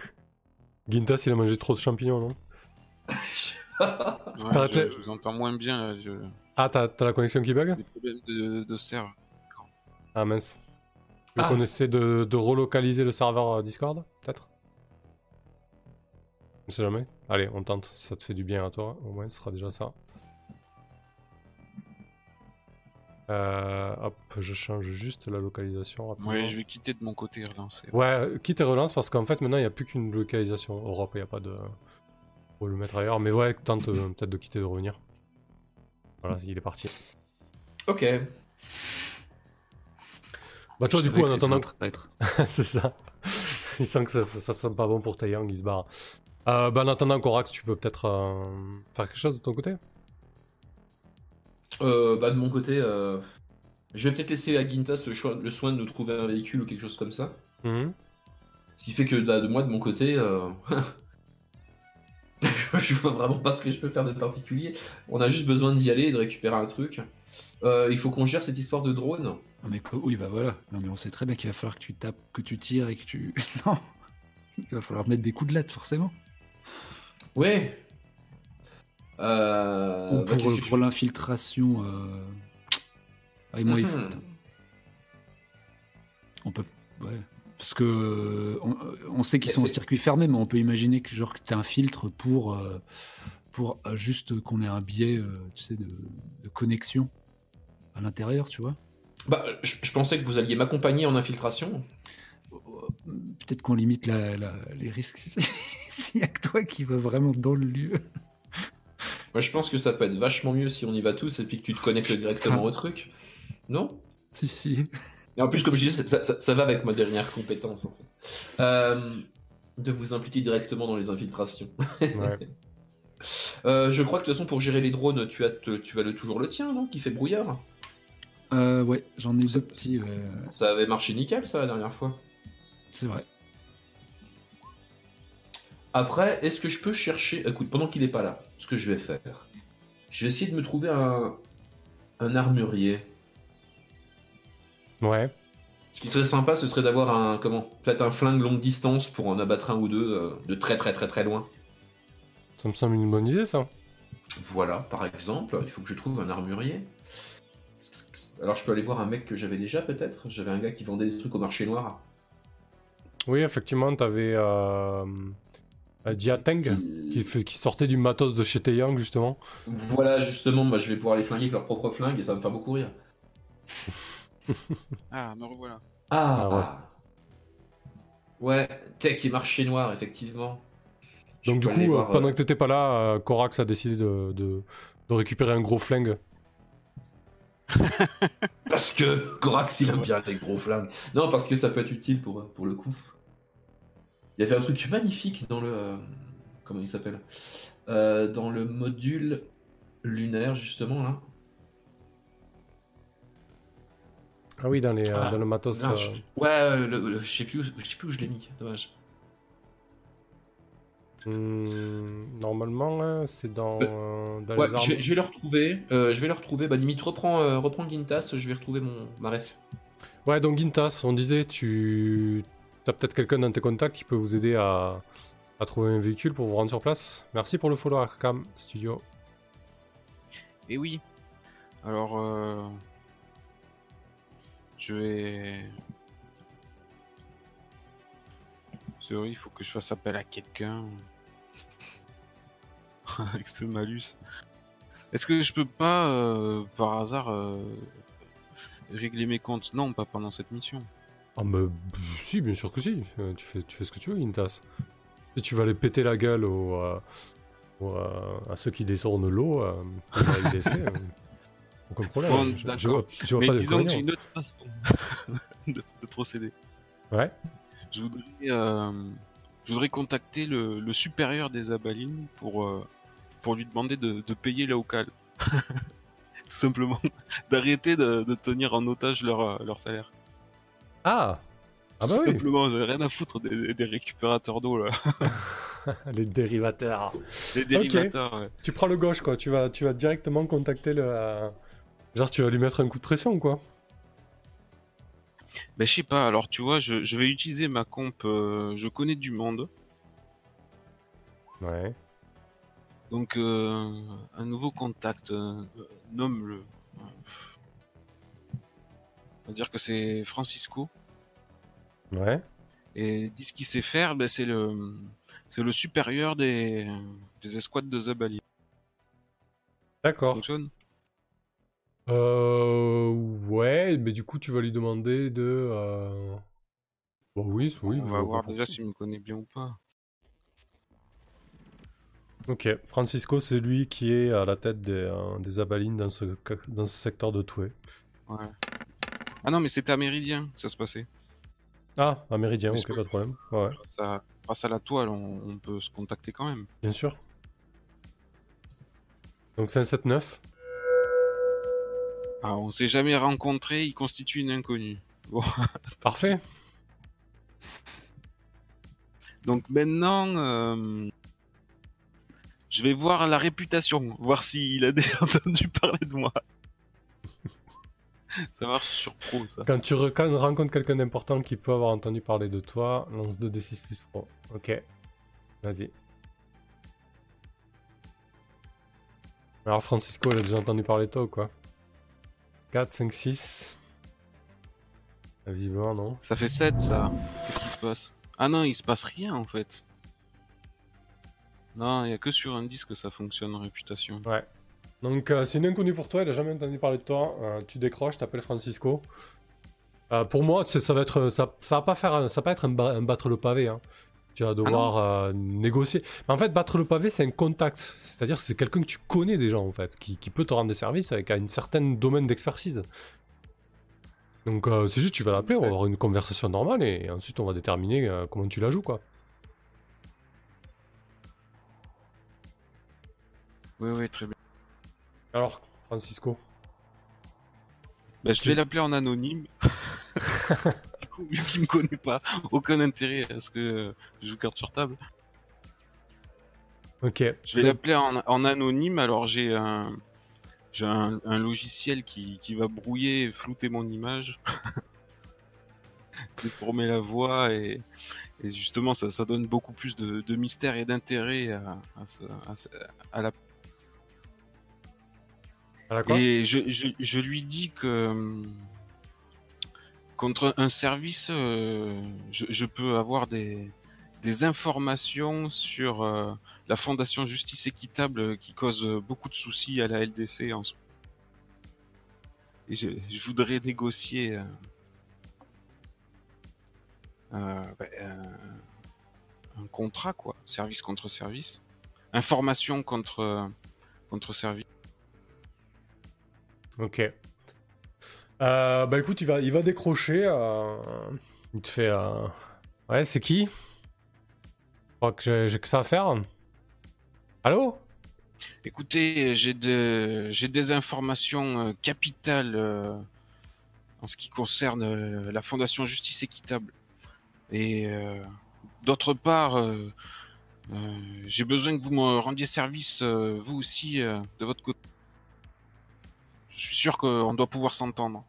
Gintas, il a mangé trop de champignons, non Ouais, Arrêtez. je, je vous entends moins bien. Je... Ah, t'as t'as la connexion qui bug Des problèmes de, de serve. Ah mince. Tu veux Ah. qu'on essaie de, de relocaliser le serveur euh, Discord, peut-être On sait jamais. Allez, on tente. Si ça te fait du bien à toi, au moins ce sera déjà ça. Euh, hop, je change juste la localisation rapidement. Ouais, je vais quitter de mon côté et relancer. Ouais, quitte et relance parce qu'en fait maintenant il n'y a plus qu'une localisation Europe, il n'y a pas de. Faut le mettre ailleurs, mais ouais, tente euh, peut-être de quitter et de revenir. Voilà, il est parti. ok. Bah toi Je du coup en attendant c'est ça. Il sent que ça, ça sent pas bon pour Taeyang, il se barre. Euh, bah en attendant Corax, tu peux peut-être euh, faire quelque chose de ton côté? Euh, bah, de mon côté, euh, je vais peut-être laisser à Gintas le, choix- le soin de nous trouver un véhicule ou quelque chose comme ça. Mhm. Ce qui fait que bah, de moi, de mon côté, euh, je vois vraiment pas ce que je peux faire de particulier. On a juste besoin d'y aller et de récupérer un truc. Euh, il faut qu'on gère cette histoire de drone. Non, mais quoi- oui, bah voilà. Non, mais on sait très bien qu'il va falloir que tu tapes, que tu tires et que tu. non Il va falloir mettre des coups de latte, forcément. Ouais. Euh, bah, pour l'infiltration. Euh... Ah, et moi, il faut. Mhm. On peut. Ouais. Parce que euh, on, on sait qu'ils Mais sont en circuit fermé, mais on peut imaginer que genre que tu un filtre pour pour juste qu'on ait un biais, tu sais, de, de connexion à l'intérieur, tu vois. Bah, je, je pensais que vous alliez m'accompagner en infiltration. Peut-être qu'on limite la- la- les risques si- s'il y a que toi qui va vraiment dans le lieu. Moi, je pense que ça peut être vachement mieux si on y va tous et puis que tu te connectes directement au truc. Non? Si si. Et en plus, comme je disais, ça, ça- ça va avec ma dernière compétence, en fait. Euh, de vous impliquer directement dans les infiltrations. Ouais. Euh, je crois que de toute façon, pour gérer les drones, tu as, te- tu as le, toujours le tien, non? Qui fait brouillard Euh, ouais, j'en ai deux petits. ouais, Ça avait marché nickel, ça, la dernière fois. c'est vrai. Après, est-ce que je peux chercher... Écoute, pendant qu'il n'est pas là, ce que je vais faire, je vais essayer de me trouver un, un armurier. Ouais. Ce qui serait sympa, ce serait d'avoir un... Comment Peut-être un flingue longue distance pour en abattre un ou deux euh, de très très très très loin. Ça me semble une bonne idée ça. Voilà, par exemple, il faut que je trouve un armurier. Alors je peux aller voir un mec que j'avais déjà peut-être J'avais un gars qui vendait des trucs au marché noir. Oui, effectivement, t'avais euh, euh, Jiateng Qui- qui, sortait du matos de chez Taeyang justement. Voilà, justement, moi je vais pouvoir les flinguer avec leur propre flingue et ça va me faire beaucoup rire. Ah, me revoilà. Ah, Ah ouais. ah. Ouais, tech et marché noir, effectivement. Je Donc du coup, voir, pendant euh, que t'étais pas là, euh, Corax a décidé de, de- de récupérer un gros flingue. Parce que Corax, il aime bien les gros flingues. Non, parce que ça peut être utile pour, pour le coup. Il y avait un truc magnifique dans le... euh, comment il s'appelle Euh, Dans le module lunaire, justement, là. Ah oui, dans, les, euh, Ah, dans le matos. Non, euh, je- Ouais, euh, le- le- je sais plus, où- je sais plus où je l'ai mis, dommage. hmm, normalement, c'est dans, Euh, euh, dans Ouais, les armes. je vais, je vais le retrouver. euh, je vais le retrouver. Bah, limite, reprends, euh, reprends Gintas, je vais retrouver mon, ma ref. Ouais, donc Gintas, on disait, tu as peut-être quelqu'un dans tes contacts qui peut vous aider à, trouver un véhicule pour vous rendre sur place. Merci pour le follow Arkham Studio. Et oui. Alors, euh, Je vais. C'est vrai, il faut que je fasse appel à quelqu'un. Avec ce malus. Est-ce que je peux pas, euh, par hasard, euh, régler mes comptes? Non, pas pendant cette mission. Ah mais si, bien sûr que si. Euh, tu, fais, tu fais ce que tu veux, Intas. Si tu vas aller péter la gueule au, euh, au, euh, à ceux qui détournent l'eau, euh, la aucun problème. Bon, je, je vois, je vois Mais pas de disons que j'ai une autre façon de, de procéder. Ouais. Je voudrais, je voudrais contacter le, le supérieur des abalines pour, pour lui demander de, de payer cal. Tout simplement. D'arrêter de, de tenir en otage leur, leur salaire. Ah Ah Tout bah oui simplement, j'ai rien à foutre des, des récupérateurs d'eau là. Les dérivateurs. Les dérivateurs, ouais. Tu prends le gauche, quoi. Tu vas, tu vas directement contacter le. euh, Genre, tu vas lui mettre un coup de pression, quoi. Ben, je sais pas, alors tu vois, je, je vais utiliser ma comp, euh, je connais du monde. Ouais. Donc, euh, un nouveau contact, euh, nomme-le. On va dire que c'est Francisco. Ouais. Et dis ce qu'il sait faire, ben, c'est le, c'est le supérieur des, des escouades de Zabali. Ça D'accord. fonctionne? Euh. Ouais, mais du coup, tu vas lui demander de. Euh... Bah oui, oui. On va voir déjà s'il me connaît bien ou pas. Ok, Francisco, c'est lui qui est à la tête des, euh, des abalines dans ce, dans ce secteur de Toué. Ouais. Ah non, mais c'était à Méridien que ça se passait. Ah, à Méridien, ok, pas de problème. Ouais, Grâce à, grâce à la toile, on, on peut se contacter quand même. bien sûr. Donc c'est un 7-9. Ah, on s'est jamais rencontrés, il constitue une inconnue. Bon. Parfait. Donc maintenant, euh, je vais voir la réputation, voir s'il a déjà entendu parler de moi. Ça marche sur pro, ça. Quand tu quand on rencontres quelqu'un d'important qui peut avoir entendu parler de toi, lance 2d6 plus 3. Ok. Vas-y. Alors Francisco, il a déjà entendu parler de toi ou quoi? 4, 5, 6. Ah, Visiblement, non. Ça fait 7, ça. Qu'est-ce qui se passe? Ah non, il se passe rien, en fait. Non, il y a que sur un disque que ça fonctionne, réputation. Ouais. Donc euh, c'est une inconnue pour toi, il a jamais entendu parler de toi. Euh, tu décroches, t'appelles Francisco. Euh, pour moi, ça va être, ça, ça va pas faire, un- ça va pas être un, ba- un battre le pavé. Hein. Tu vas devoir euh, négocier. Mais en fait, battre le pavé, c'est un contact. C'est-à-dire, que c'est quelqu'un que tu connais déjà en fait, qui, qui peut te rendre des services avec un certain domaine d'expertise. Donc c'est juste, tu vas l'appeler, on va avoir une conversation normale et ensuite on va déterminer comment tu la joues quoi. Oui, oui, très bien. Alors, Francisco. Bah, je vais l'appeler en anonyme. du coup, vu qu'il me connaît pas, aucun intérêt à ce que je joue carte sur table. Ok. Je vais Donc, l'appeler en, en anonyme, alors j'ai un, j'ai un, un logiciel qui, qui va brouiller et flouter mon image, déformer la voix et, et justement ça, ça donne beaucoup plus de, de mystère et d'intérêt à, à la... quoi Et je, je, lui dis que hum, contre un service, euh, je, peux avoir des, des informations sur euh, la Fondation Justice Équitable euh, qui cause euh, beaucoup de soucis à la LDC en ce Et je, je voudrais négocier euh, euh, ben, euh, un contrat, quoi. Service contre service. Information contre, euh, contre service. Ok. Euh, bah écoute, il va, il va décrocher. euh, Il te fait. euh, Ouais, c'est qui? Je crois que j'ai que ça à faire. Allô? Écoutez, j'ai j'ai des informations capitales en ce qui concerne la Fondation Justice Équitable. Et d'autre part, j'ai besoin que vous me rendiez service, vous aussi, de votre côté. Je suis sûr qu'on doit pouvoir s'entendre.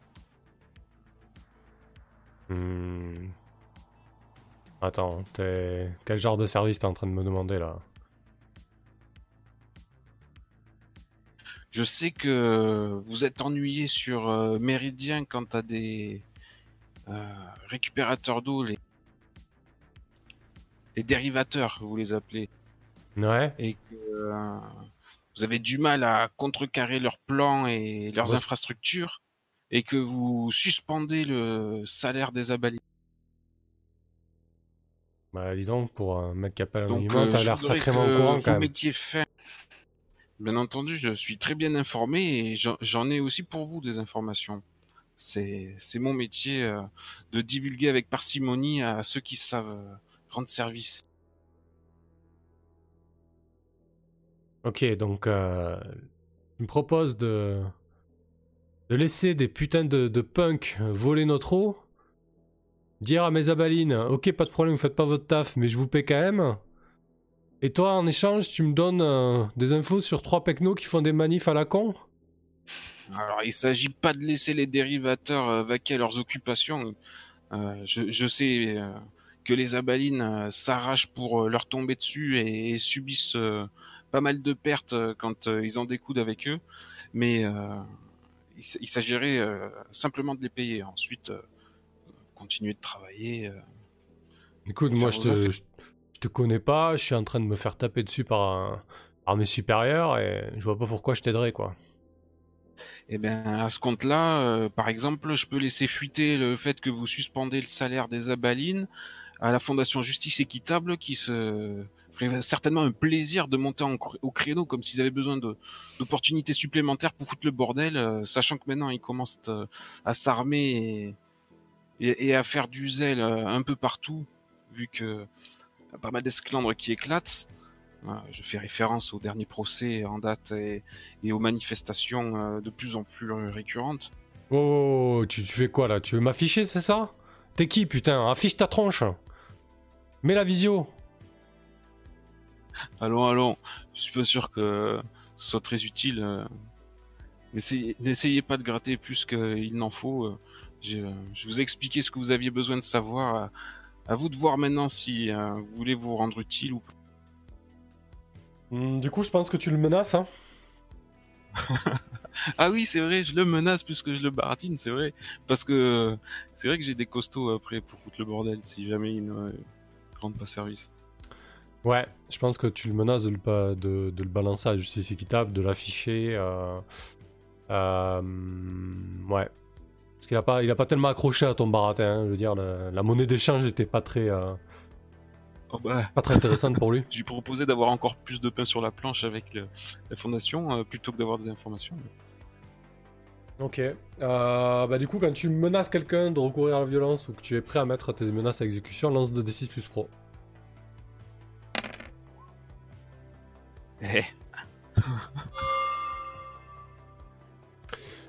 Hmm. Attends, t'es... quel genre de service t'es en train de me demander là Je sais que vous êtes ennuyé sur euh, Méridien quant à des, euh, récupérateurs d'eau, les... les dérivateurs, vous les appelez, Ouais. et que euh, vous avez du mal à contrecarrer leurs plans et leurs Ouais. infrastructures, et que vous suspendez le salaire des abalis. Bah, disons, pour un mec qui un Donc, monument, euh, t'as l'air sacrément que au courant vous quand même. mettiez fin. Bien entendu, je suis très bien informé et j'en- ai aussi pour vous des informations. C'est c'est mon métier euh, de divulguer avec parcimonie à ceux qui savent euh, rendre service. Ok, donc euh, tu me proposes de, laisser des putains de, punks voler notre eau, dire à mes abalines, ok, pas de problème, vous faites pas votre taf, mais je vous paie quand même. Et toi, en échange, tu me donnes euh, des infos sur trois pecnos qui font des manifs à la con? Alors, il s'agit pas de laisser les dérivateurs euh, vaquer à leurs occupations. Je, sais que les abalines s'arrachent pour leur tomber dessus et, subissent pas mal de pertes euh, quand euh, ils en découdent avec eux, mais euh, il, s'agirait simplement de les payer. Ensuite, continuer de travailler. Écoute, moi, je te, affaires. je, je te connais pas, je suis en train de me faire taper dessus par, un- par mes supérieurs et je vois pas pourquoi je t'aiderais, quoi. Eh bien, à ce compte-là, euh, par exemple, je peux laisser fuiter le fait que vous suspendez le salaire des abalines à la Fondation Justice Équitable qui se certainement un plaisir de monter au créneau comme s'ils avaient besoin d'opportunités supplémentaires pour foutre le bordel, euh, sachant que maintenant ils commencent euh, à s'armer et, à faire du zèle euh, un peu partout, vu que y a pas mal d'esclandres qui éclatent. Je fais référence au dernier procès en date et, aux manifestations de plus en plus récurrentes. Oh, tu, tu fais quoi là? Tu veux m'afficher, c'est ça? T'es qui, putain? Affiche ta tronche! Mets la visio Allons, allons, je suis pas sûr que ce soit très utile. euh. N'essayez pas de gratter plus qu'il n'en faut. euh. Je, je vous ai expliqué ce que vous aviez besoin de savoir. À, à vous de voir maintenant si euh, vous voulez vous rendre utile ou pas. Hmm, Du coup, je pense que tu le menaces, hein Ah oui, c'est vrai, je le menace plus que je le baratine, c'est vrai. Parce que c'est vrai que j'ai des costauds après pour foutre le bordel si jamais ils ne rendent pas service. Ouais, je pense que tu le menaces de le, ba- de, de le balancer à la justice équitable, de l'afficher. Euh, euh, ouais. Parce qu'il a pas, il a pas tellement accroché à ton baratin. hein, je veux dire, le- la monnaie d'échange était pas très, euh, Oh bah, pas très intéressante pour lui. j'ai proposé d'avoir encore plus de pain sur la planche avec le- la fondation plutôt que d'avoir des informations. Ok. Bah du coup, quand tu menaces quelqu'un de recourir à la violence ou que tu es prêt à mettre tes menaces à exécution, lance 2d6 plus pro.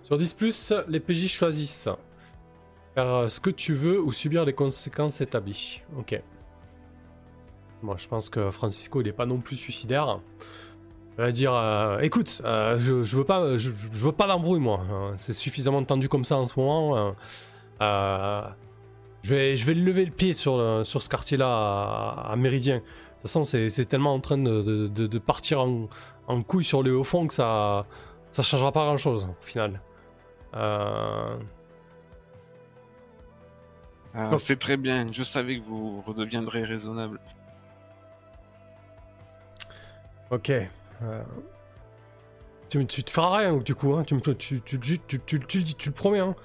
Sur 10 plus, les PJ choisissent faire euh, ce que tu veux ou subir les conséquences établies. Ok. Moi, je pense que Francisco, il est pas non plus suicidaire. Il va dire, euh, écoute, euh, je, je veux pas, je, pas l'embrouille moi. Euh, C'est suffisamment tendu comme ça en ce moment. je vais, je vais lever le pied sur, sur ce quartier-là à Méridien. De toute façon, c'est tellement en train de, de- de- de partir en, en couille sur les hauts fonds que ça, ça changera pas grand-chose au final. Euh, ah, c'est très bien, je savais que vous redeviendrez raisonnable. Ok. euh, Tu, tu te feras rien du coup, hein. tu, le dis- tu le promets. Hein.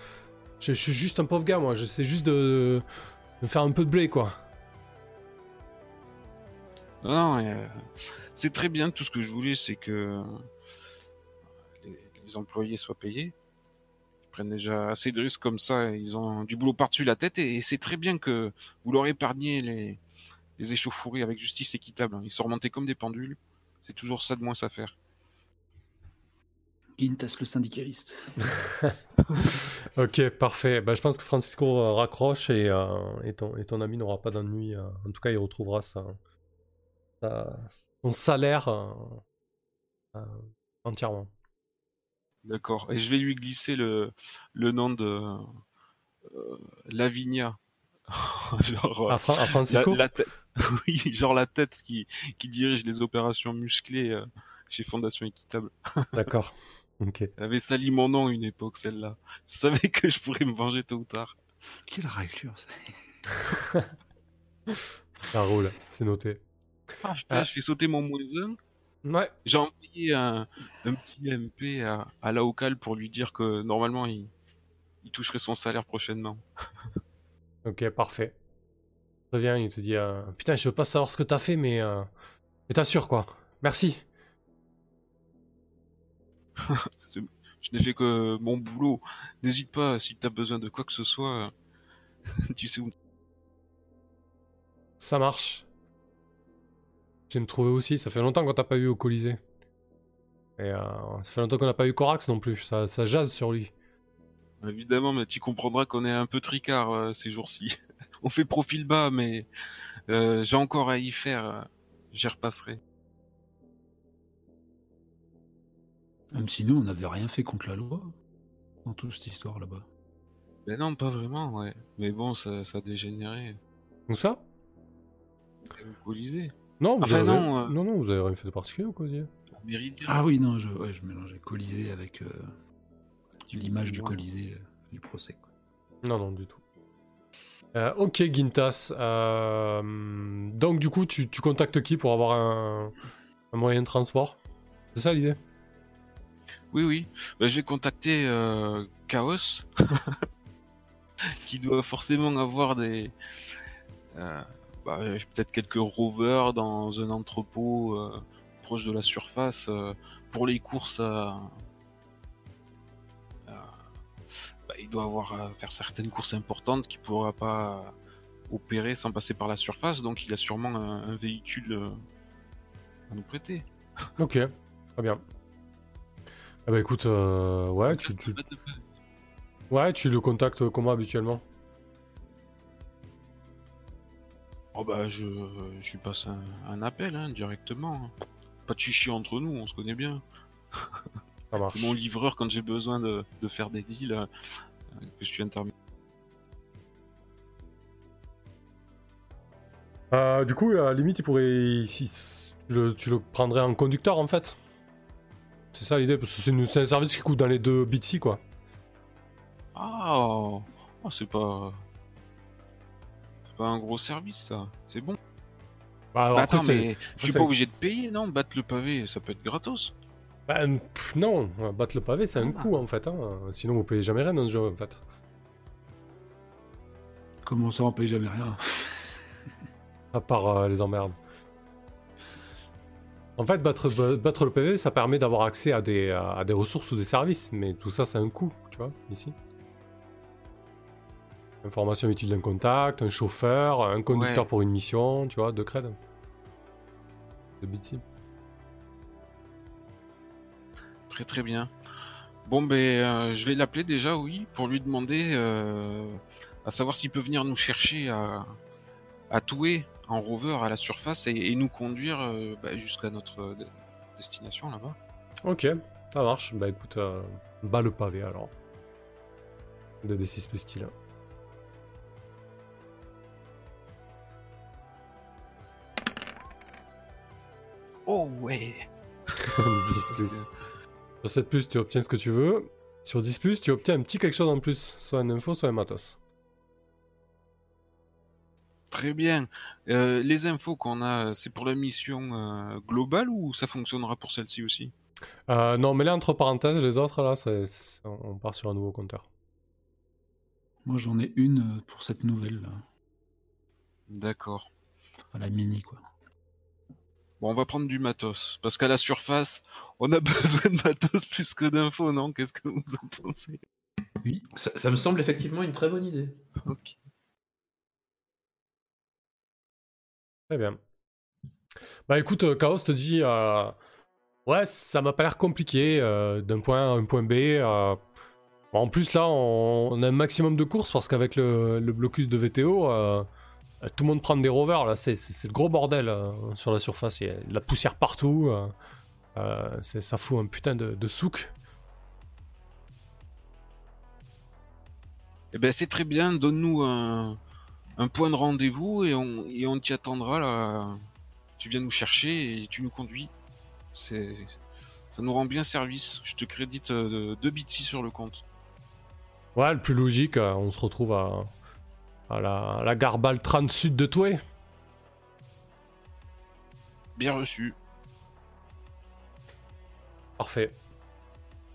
Je, je suis juste un pauvre gars, moi. J'essaie juste de, de faire un peu de blé, quoi. Non, euh, c'est très bien. Tout ce que je voulais, c'est que les, les employés soient payés. Ils prennent déjà assez de risques comme ça. Ils ont du boulot par-dessus la tête. Et, c'est très bien que vous leur épargniez les, les échauffourées avec justice équitable. Ils sont remontés comme des pendules. C'est toujours ça de moins à faire. Gintas le syndicaliste. Ok, parfait. Bah, je pense que Francisco euh, raccroche et, euh, et, ton, et ton ami n'aura pas d'ennui. En tout cas, il retrouvera sa- son salaire euh, euh, entièrement. D'accord. Et je vais lui glisser le, le nom de euh, Lavinia. genre, À, Fra- à la, Francisco la tête, oui, genre la tête qui, qui dirige les opérations musclées euh, chez Fondation Équitable. D'accord. Ok. Elle avait sali mon nom à une époque, celle-là. Je savais que je pourrais me venger tôt ou tard. Quelle raclure Ça roule, c'est noté. Ah putain, je fais sauter mon moins 1. Ouais. J'ai envoyé un, un petit MP à, à la Ocal pour lui dire que normalement il, il toucherait son salaire prochainement. Ok, parfait. Très bien, il te dit euh, Putain, je veux pas savoir ce que t'as fait, mais. Euh... Mais t'assures quoi. Merci. Je n'ai fait que mon boulot. N'hésite pas, si t'as besoin de quoi que ce soit, tu sais où. Ça marche. Tu me trouver aussi, ça fait longtemps qu'on t'a pas vu au Colisée. Et euh, ça fait longtemps qu'on n'a pas eu Corax non plus, ça, ça jase sur lui. Évidemment, mais tu comprendras qu'on est un peu tricard euh, ces jours-ci. On fait profil bas, mais euh, j'ai encore à y faire. J'y repasserai. Même si nous, on n'avait rien fait contre la loi dans toute cette histoire là-bas. Mais non, pas vraiment, ouais. Mais bon, ça, ça a dégénéré. Où ça? Au Colisée. Non, vous Enfin, avez... non, euh. non, non, vous avez rien fait de particulier au Colisée. Méridien. Ah oui, non, je, ouais, je mélangeais Colisée avec euh, l'image du. Colisée euh, du procès. quoi. Non, non, du tout. Euh, ok, Gintas. euh, Donc, du coup, tu, tu contactes qui pour avoir un, un moyen de transport? C'est ça l'idée? Oui, oui. Bah, je vais contacter euh, Chaos, qui doit forcément avoir des, euh, bah, peut-être quelques rovers dans un entrepôt euh, proche de la surface euh, pour les courses. bah, il doit avoir à faire certaines courses importantes qu'il pourra pas opérer sans passer par la surface, donc il a sûrement un, un véhicule euh, à nous prêter. Ok, très bien. Ah bah écoute, ouais, tu, tu- ouais, tu le contactes comment habituellement? Oh bah je, je lui passe un, un appel hein, directement. Pas de chichi entre nous, on se connaît bien. C'est mon livreur quand j'ai besoin de, de faire des deals euh, que je suis intermédiaire. Euh, du coup, à la limite, il pourrait. si- tu le prendrais en conducteur en fait C'est ça l'idée, parce que c'est un service qui coûte dans les deux Bitsy quoi. Ah, oh, oh, c'est pas. C'est pas un gros service ça, c'est bon. Bah, alors, Bah, attends, c'est- mais je suis pas obligé de payer, non? Battre le pavé, ça peut être gratos. bah, pff, non, battre le pavé c'est un coût en fait. Hein. Sinon, vous payez jamais rien dans ce jeu en fait. Comment ça, on paye jamais rien? À part euh, les emmerdes. En fait, battre, ba- battre le PV, ça permet d'avoir accès à des, à des ressources ou des services, mais tout ça, c'est un coût, tu vois, ici. Information utile d'un contact, un chauffeur, un conducteur Ouais. pour une mission, tu vois, deux creds. De Bitsy. Très très bien. Bon ben, euh, je vais l'appeler déjà, oui, pour lui demander euh, à savoir s'il peut venir nous chercher à, à Toué en rover à la surface et, et nous conduire euh, bah, jusqu'à notre destination là-bas. Ok, ça marche. Bah écoute, bas le pavé alors. De D6 plus style. Oh ouais 10 plus. Sur 7 plus, tu obtiens ce que tu veux. Sur 10 plus, tu obtiens un petit quelque chose en plus, soit une info, soit un matos. Très bien. Euh, les infos qu'on a, c'est pour la mission euh, globale ou ça fonctionnera pour celle-ci aussi? Euh, non, mais là, entre parenthèses, les autres, là, on part sur un nouveau compteur. Moi, j'en ai une pour cette nouvelle, là. D'accord. Enfin, la mini, quoi. Bon, on va prendre du matos. Parce qu'à la surface, on a besoin de matos plus que d'infos, non? Qu'est-ce que vous en pensez? Oui. Ça, ça me semble effectivement une très bonne idée. Ok. Très bien. Bah écoute, euh, Chaos te dit euh, Ouais, ça m'a pas l'air compliqué euh, d'un point A à un point B. euh. En plus, là, on, on a un maximum de courses parce qu'avec le, le blocus de VTO, tout le monde prend des rovers. Là, c'est, le gros bordel euh, sur la surface. Il y a de la poussière partout. euh, euh, ça fout un putain de, de souk. Eh ben, c'est très bien. Donne-nous un, un point de rendez-vous et on, et on t'y attendra là. Tu viens nous chercher et tu nous conduis. C'est, ça nous rend bien service. Je te crédite euh, deux bitsy sur le compte. Ouais, le plus logique, euh, on se retrouve à, à la, la gare Baltran sud de Toué. Bien reçu. Parfait.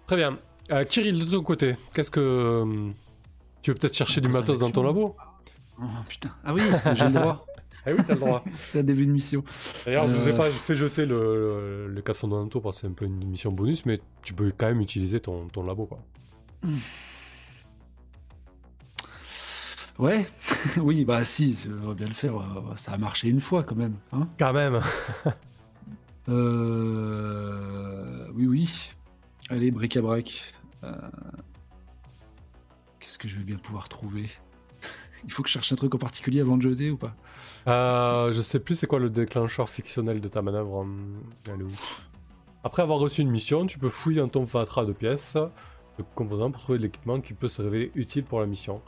Très bien. Euh, Kirill, de ton côté, qu'est-ce que. euh, Tu veux peut-être chercher du Ça va matos dans ton labo Oh putain. Ah oui, j'ai le droit. Ah oui, t'as le droit. C'est un début de mission. D'ailleurs, je vous ai Euh, pas fait jeter le, le, les 4 fondamentaux parce que c'est un peu une mission bonus, mais tu peux quand même utiliser ton, ton labo, quoi. Ouais. oui, bah si, ça va bien le faire. euh, Ça a marché une fois quand même. Hein Quand même euh... Oui, oui. Allez, bric-à-brac. Euh, Qu'est-ce que je vais bien pouvoir trouver? Il faut que je cherche un truc en particulier avant de jeter ou pas? Euh, je sais plus c'est quoi le déclencheur fictionnel de ta manœuvre. hum, Elle est où? Après avoir reçu une mission, tu peux fouiller dans ton fatras de pièces de composants pour trouver de l'équipement qui peut se révéler utile pour la mission.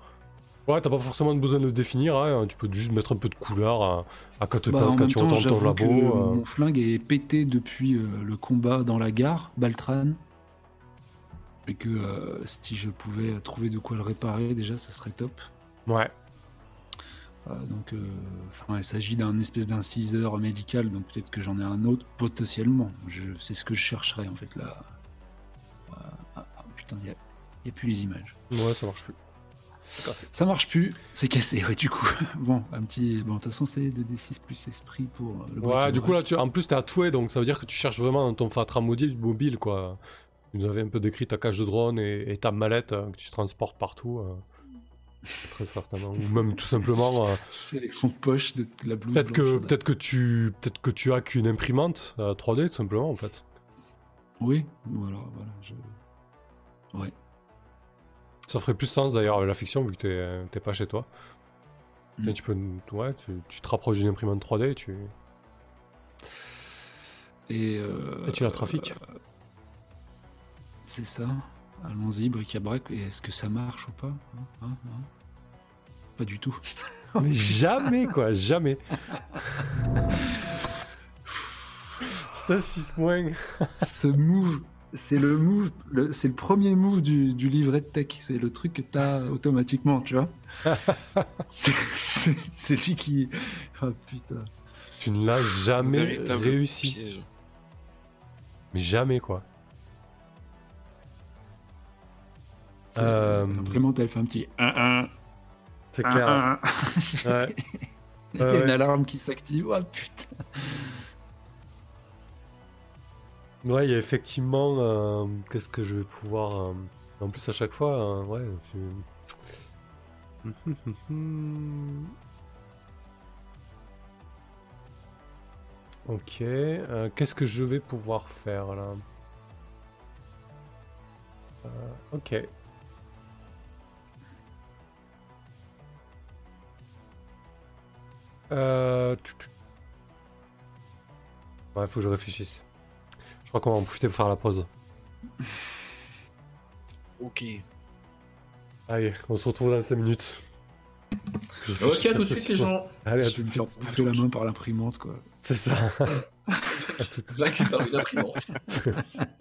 Ouais, t'as pas forcément besoin de le définir, hein, tu peux juste mettre un peu de couleur à, à quand tu Bah, quand même tu temps, retournes ton j'avoue labo. que euh. Mon flingue est pété depuis euh, le combat dans la gare, Baltran. Et que euh, si je pouvais trouver de quoi le réparer, déjà, ça serait top. Ouais, donc, il s'agit d'un espèce d'inciseur médical, donc peut-être que j'en ai un autre potentiellement. C'est ce que je chercherais en fait là. Ah, ah, putain, il n'y a, plus les images. ouais, ça marche plus. Ça marche plus, c'est cassé, ouais, du coup. bon, un petit. Bon, de toute façon, c'est 2d6 plus esprit pour euh, le Ouais, du coup là, tu... en plus t'es à Toué, donc ça veut dire que tu cherches vraiment dans ton fatras mobile, quoi. Tu nous avais un peu décrit ta cage de drone et, et ta mallette euh, que tu transportes partout. euh, Très certainement. Ou même tout simplement. euh, les fonds de poche de la blouse. Peut-être que, peut-être que tu, peut-être que tu as qu'une imprimante euh, 3D tout simplement en fait. Oui, voilà, voilà. Je... Ouais. Ça ferait plus sens d'ailleurs avec la fiction vu que t'es, t'es pas chez toi. Mm. Et tu peux, ouais, tu, tu te rapproches d'une imprimante 3D et tu, Et, euh, et tu la trafiques. euh, c'est ça. Allons-y, bric-à-brac. Et est-ce que ça marche ou pas? Hein, hein, hein Pas du tout. Mais jamais quoi, jamais. C'est un 6 moins. Ce move, c'est le move, le- c'est le premier move du, du livret de tech. C'est le truc que t'as automatiquement, tu vois. c'est, c'est- c'est lui qui. Oh putain. Tu ne l'as jamais réussi. piège. Mais jamais quoi. Euh, L'imprimante, elle fait un petit 1-1. C'est clair. Ah, Ouais. Il y a Ouais, une ouais. alarme qui s'active. Oh putain. Ouais, il y a effectivement. euh, Qu'est-ce que je vais pouvoir. euh, En plus, à chaque fois, euh, ouais, c'est. ok. euh, Qu'est-ce que je vais pouvoir faire là? Ok. Euh... Ouais, faut que je réfléchisse. Je crois qu'on va en profiter pour faire la pause. Ok. Allez, on se retrouve dans 5 minutes. Ok, à tout de suite les gens. Allez, à Je tout vais de me faire suite. bouffer la main par l'imprimante, quoi. C'est ça. à tout de suite. Là, qui t'a imprimante.